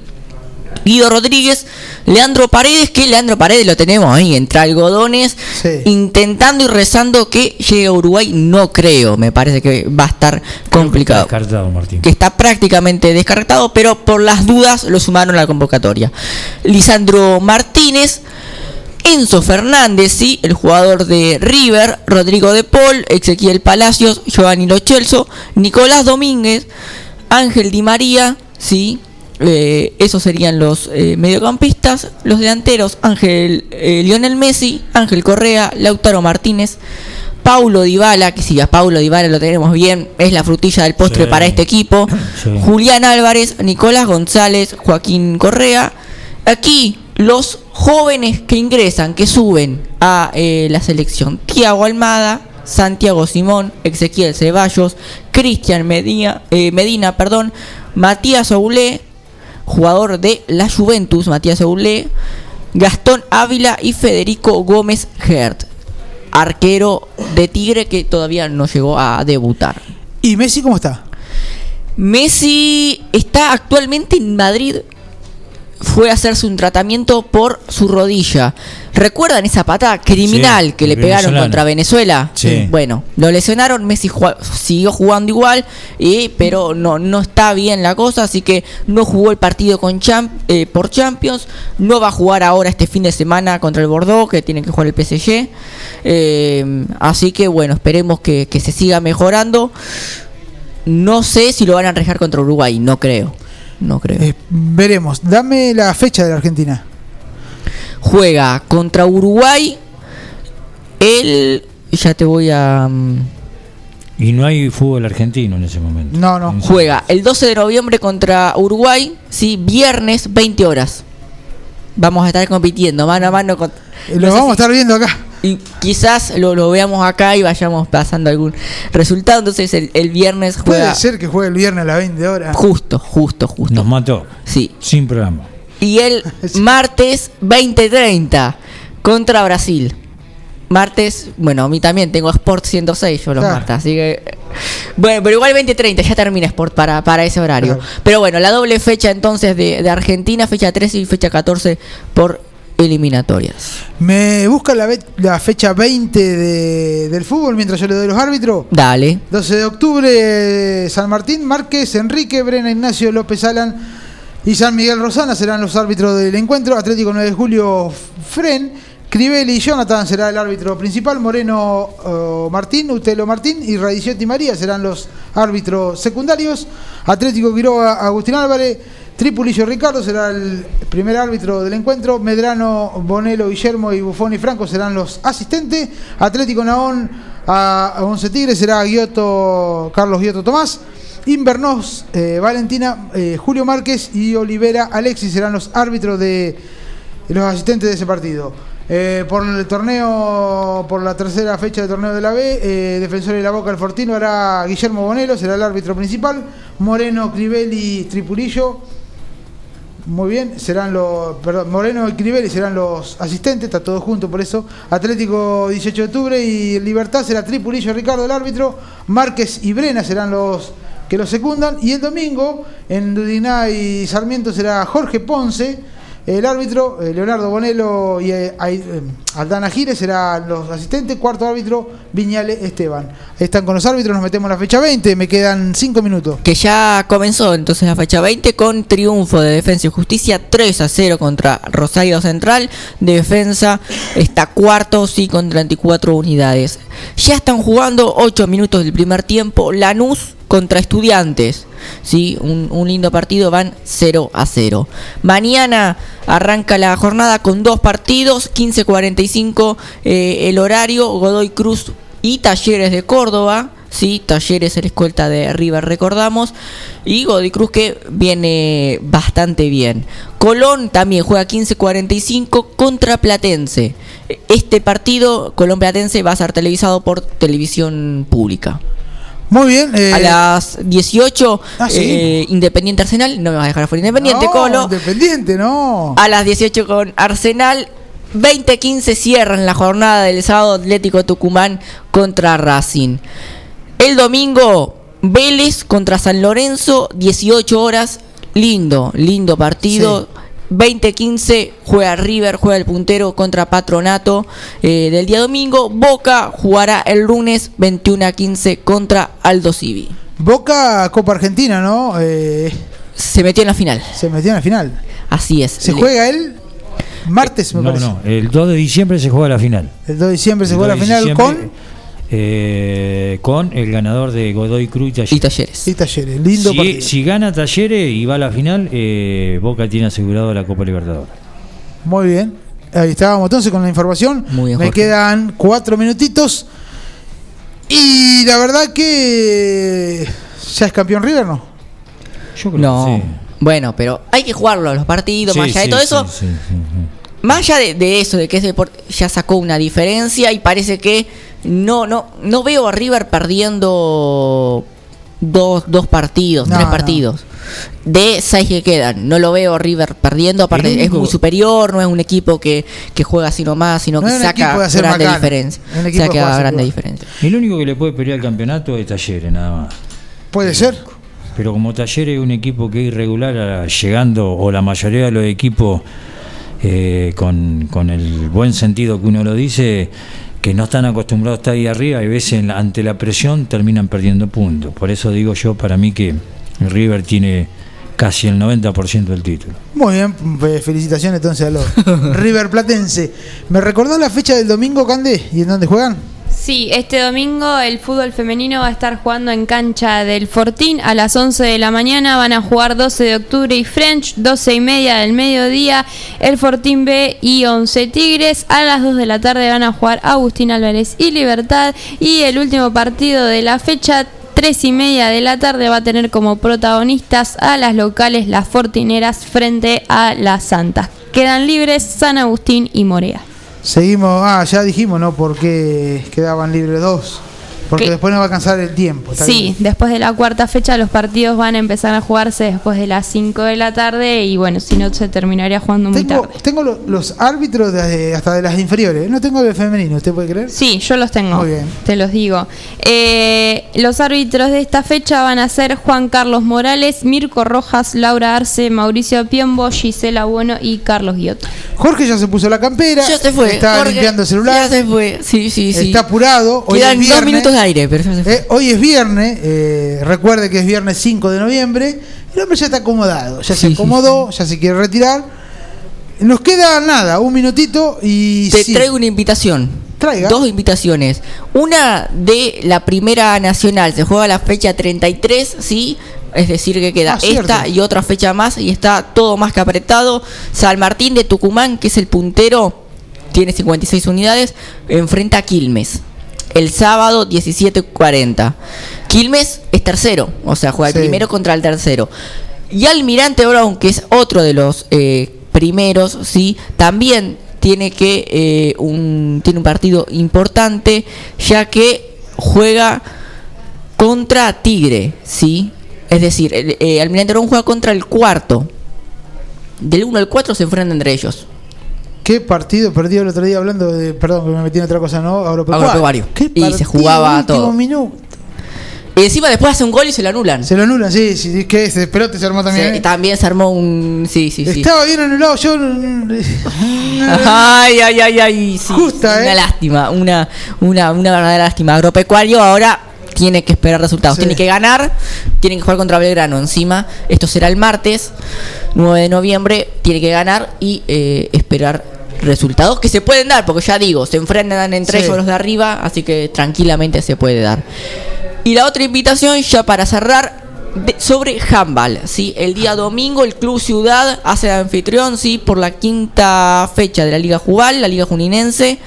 Guido Rodríguez, Leandro Paredes, que Leandro Paredes lo tenemos ahí entre algodones, intentando y rezando que llegue a Uruguay, no creo, me parece que va a estar complicado. Descartado, Martín. que está prácticamente descartado, pero por las dudas lo sumaron a la convocatoria. Lisandro Martínez, Enzo Fernández, sí, el jugador de River, Rodrigo de Paul, Ezequiel Palacios, Giovanni Lochelso, Nicolás Domínguez, Ángel Di María, sí, eh, esos serían los eh, mediocampistas, los delanteros, Ángel eh, Lionel Messi, Ángel Correa, Lautaro Martínez, Paulo Dybala, que si a Paulo Dybala lo tenemos bien, es la frutilla del postre Sí. para este equipo. Sí. Julián Álvarez, Nicolás González, Joaquín Correa. Aquí los jóvenes que ingresan, que suben a la selección. Tiago Almada, Santiago Simón, Ezequiel Ceballos, Cristian Medina, Medina, perdón, Matías Oulé, jugador de la Juventus, Matías Oulé, Gastón Ávila y Federico Gómez Gert, arquero de Tigre que todavía no llegó a debutar. ¿Y Messi cómo está? Messi está actualmente en Madrid. Fue a hacerse un tratamiento por su rodilla. ¿Recuerdan esa patada criminal Sí, que le pegaron venezolano. contra Venezuela? Sí. Bueno, lo lesionaron, Messi jugó- siguió jugando igual, y, pero no, no está bien la cosa, así que no jugó el partido con Champ- eh, por Champions, no va a jugar ahora este fin de semana contra el Bordeaux, que tiene que jugar el PSG. Eh, así que bueno, esperemos que, que se siga mejorando. No sé si lo van a arriesgar contra Uruguay, no creo. No creo. Eh, veremos. Dame la fecha de la Argentina. Juega contra Uruguay el... Ya te voy a... mm, Y no hay fútbol argentino en ese momento. No, no. Juega el 12 de noviembre contra Uruguay, sí, viernes 20 horas. Vamos a estar compitiendo mano a mano con... Eh, Lo vamos a estar viendo acá. Y quizás lo, lo veamos acá y vayamos pasando algún resultado. Entonces el, el viernes Puede juega... ser que juegue el viernes a las 20 horas. Justo, justo, justo. Nos mató. Sí. Sin programa. Y el martes 2030 contra Brasil. Martes, bueno, a mí también tengo Sport 106 yo los Claro. martes, así que... Bueno, pero igual 2030 ya termina Sport para, para ese horario. Claro. Pero bueno, la doble fecha entonces de, de Argentina, fecha 13 y fecha 14 por eliminatorias. Me busca la, fecha 20 de- del fútbol mientras yo le doy los árbitros. Dale. 12 de octubre, San Martín, Márquez, Enrique, Brena, Ignacio, López Alan y San Miguel Rosana serán los árbitros del encuentro. Atlético 9 de julio, Fren, Crivelli y Jonathan será el árbitro principal. Moreno, eh, Martín, Utelo Martín y Radiciotti María serán los árbitros secundarios. Atlético Quiroga, Agustín Álvarez. Tripulillo Ricardo será el primer árbitro del encuentro. Medrano, Bonelo, Guillermo y Buffon y Franco serán los asistentes. Atlético Naón a, Once Tigres será Carlos Giotto Tomás. Invernos, eh, Valentina, eh, Julio Márquez y Olivera Alexis serán los árbitros de los asistentes de ese partido. Eh, por el torneo, por la tercera fecha del torneo de la B, eh, Defensor de la Boca del Fortino hará Guillermo Bonelo, será el árbitro principal. Moreno, Crivelli, Tripulillo. Muy bien, serán los. Perdón, Moreno y Crivelli serán los asistentes, está todo junto por eso. Atlético 18 de octubre y Libertad será Tripulillo Ricardo el árbitro. Márquez y Brena serán los que los secundan. Y el domingo en Dudiná y Sarmiento será Jorge Ponce. El árbitro, eh, Leonardo Bonelo y eh, eh, Aldana Gires serán los asistentes. Cuarto árbitro, Viñale Esteban. Están con los árbitros, nos metemos en la fecha 20. Me quedan 5 minutos. Que ya comenzó entonces la fecha 20 con triunfo de Defensa y Justicia 3 a 0 contra Rosario Central. Defensa está cuarto, sí, con 34 unidades. Ya están jugando 8 minutos del primer tiempo. Lanús contra Estudiantes. Sí, un, lindo partido, van 0 a 0. Mañana arranca la jornada con dos partidos, 15.45 eh, el horario, Godoy Cruz y Talleres de Córdoba. Sí, Talleres el escolta de River, recordamos. Y Godoy Cruz que viene bastante bien. Colón también juega 15.45 contra Platense. Este partido, Colón Platense, va a ser televisado por televisión pública. Muy bien. eh, a las 18, Ah, sí. eh, Independiente Arsenal. No me vas a dejar fuera Independiente, no, Colo. Independiente, no. A las 18 con Arsenal. 20-15 cierran la jornada del sábado Atlético Tucumán contra Racing. El domingo, Vélez contra San Lorenzo, 18 horas. Lindo, lindo partido. 20-15 juega River, juega el puntero contra Patronato eh, del día domingo. Boca jugará el lunes 21 a 15 contra Aldo Civi. Boca Copa Argentina, ¿no? Eh, Se metió en la final. se metió en la final. Así es. Se Le- juega el martes, me No, parece. no, el 2 de diciembre se juega la final. El 2 de diciembre se juega la 2 de final diciembre, con eh, con el ganador de Godoy Cruz y Talleres. Y Talleres. y Talleres. Lindo si, partido. si gana Talleres y va a la final, eh, Boca tiene asegurado la Copa Libertadores. Muy bien. Ahí estábamos entonces con la información. Muy bien, Me Jorge. quedan cuatro minutitos. Y la verdad que ya es campeón River, ¿no? Yo creo No. que sí. Bueno, pero hay que jugarlo los partidos, Sí, más allá de todo sí, eso. sí, sí, sí. Más allá de, de eso, de que ese deporte ya sacó una diferencia y parece que no, no, no veo a River perdiendo dos, dos partidos, No, tres no. partidos. De seis que quedan, no lo veo a River perdiendo, aparte es muy superior, no es un equipo que, que juega así nomás, sino No que saca grande diferencia. Saca grande diferencia. El único que le puede pelear el campeonato es Talleres, nada más. Puede ser. Pero como Talleres es un equipo que es irregular, llegando, o la mayoría de los equipos, eh, con, con el buen sentido que uno lo dice, que no están acostumbrados a estar ahí arriba, y veces en la- ante la presión terminan perdiendo puntos. Por eso digo yo, para mí que River tiene casi el 90% del título. Muy bien, pues, felicitaciones entonces a los River Platense. ¿Me recordó la fecha del domingo, Cande? ¿Y en dónde juegan? Sí, este domingo el fútbol femenino va a estar jugando en cancha del Fortín a las 11 de la mañana. Van a jugar 12 de octubre y French, 12 y media del mediodía, el Fortín B y 11 Tigres. A las 2 de la tarde van a jugar Agustín Álvarez y Libertad. Y el último partido de la fecha, 3 y media de la tarde, va a tener como protagonistas a las locales, las Fortineras, frente a las Santas. Quedan libres San Agustín y Morea. Seguimos, ah, ya dijimos, ¿no? Porque quedaban libres dos. Porque Que- después no va a alcanzar el tiempo. está Sí, bien. después de la cuarta fecha los partidos van a empezar a jugarse después de las 5 de la tarde y bueno, si no se terminaría jugando muy Tengo, tarde. tengo lo- los árbitros de- hasta de las inferiores. No tengo el femenino, ¿usted puede creer? Sí, yo los tengo. Muy bien. Te los digo. Eh, los árbitros de esta fecha van a ser Juan Carlos Morales, Mirko Rojas, Laura Arce, Mauricio Piombo, Gisela Bueno y Carlos Guiotto. Jorge ya se puso la campera. Ya se fue. Está Jorge, limpiando el celular. Ya se fue. Sí, sí, sí. Está apurado. Hoy Quedan es dos minutos aire, pero. Eh, hoy es viernes. eh, recuerde que es viernes 5 de noviembre. El hombre ya está acomodado. Ya se acomodó, ya se quiere retirar. Nos queda nada, un minutito y. Te traigo una invitación. Traiga. Dos invitaciones. Una de la primera nacional. Se juega la fecha 33, ¿sí? Es decir, que queda Ah, esta y otra fecha más y está todo más que apretado. San Martín de Tucumán, que es el puntero, tiene 56 unidades, enfrenta a Quilmes. El sábado 17.40. Quilmes es tercero, o sea, juega Sí. el primero contra el tercero. Y Almirante Brown, que es otro de los eh, primeros, sí, también tiene que eh, un tiene un partido importante, ya que juega contra Tigre, sí. Es decir, el, eh, Almirante Brown juega contra el cuarto. Del 1 al 4 se enfrentan entre ellos. ¿Qué partido perdió el otro día hablando de. Perdón, que me metí en otra cosa, ¿no? Agropecuario. Agropecuario. ¿Qué Y se jugaba último todo. minuto? Y encima después hace un gol y se lo anulan. Se lo anulan, sí, sí, es que ese pelote se armó también. Se- ¿eh? también se armó un. Sí, sí, sí. Estaba bien anulado, yo. Ay, ay, ay, ay. Sí, Justa, una ¿eh? lástima, una, una, una verdadera lástima. Agropecuario ahora tiene que esperar resultados. Sí. Tiene que ganar, tiene que jugar contra Belgrano encima. Esto será el martes 9 de noviembre. Tiene que ganar y eh, esperar resultados que se pueden dar, porque ya digo, se enfrentan entre Sí. ellos los de arriba, así que tranquilamente se puede dar. Y la otra invitación, ya para cerrar, sobre handball. ¿sí? El día domingo el Club Ciudad hace de anfitrión ¿sí? por la quinta fecha de la Liga Jubal, la Liga Juninense.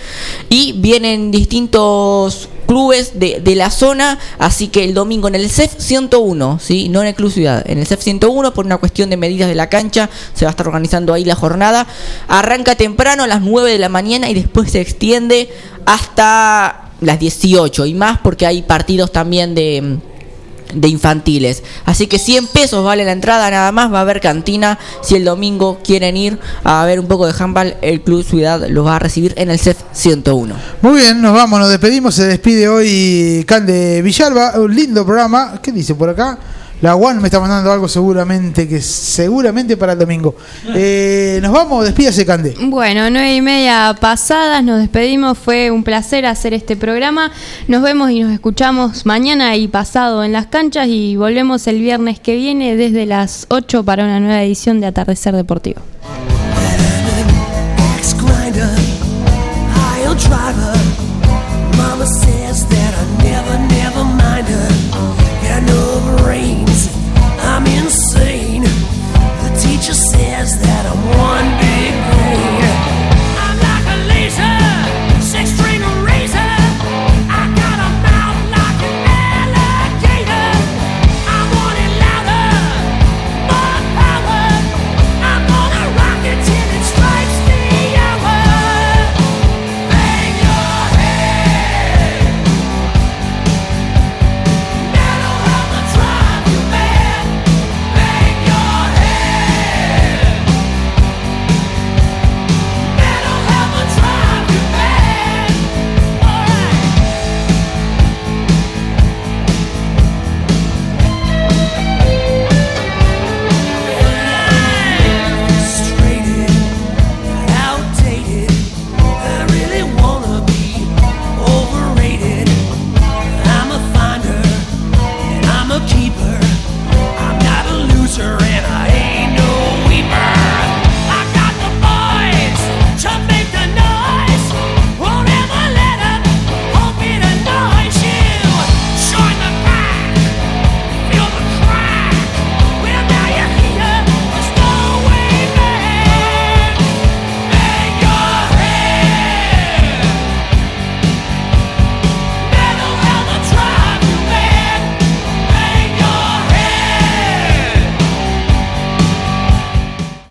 Y vienen distintos clubes de, de la zona, así que el domingo en el CEF 101, ¿sí? no en el Club Ciudad, en el CEF 101 por una cuestión de medidas de la cancha, se va a estar organizando ahí la jornada. Arranca temprano a las 9 de la mañana y después se extiende hasta las 18 y más porque hay partidos también de de infantiles. Así que 100 pesos vale la entrada nada más. Va a haber cantina. Si el domingo quieren ir a ver un poco de handball, el Club Ciudad los va a recibir en el CEF 101. Muy bien, nos vamos, nos despedimos. Se despide hoy Cande Villalba. Un lindo programa. ¿Qué dice por acá? La Juan me está mandando algo seguramente, que seguramente para el domingo. Eh, nos vamos, despídase, Cande. Bueno, nueve y media pasadas, nos despedimos, fue un placer hacer este programa. Nos vemos y nos escuchamos mañana y pasado en las canchas y volvemos el viernes que viene desde las 8 para una nueva edición de Atardecer Deportivo.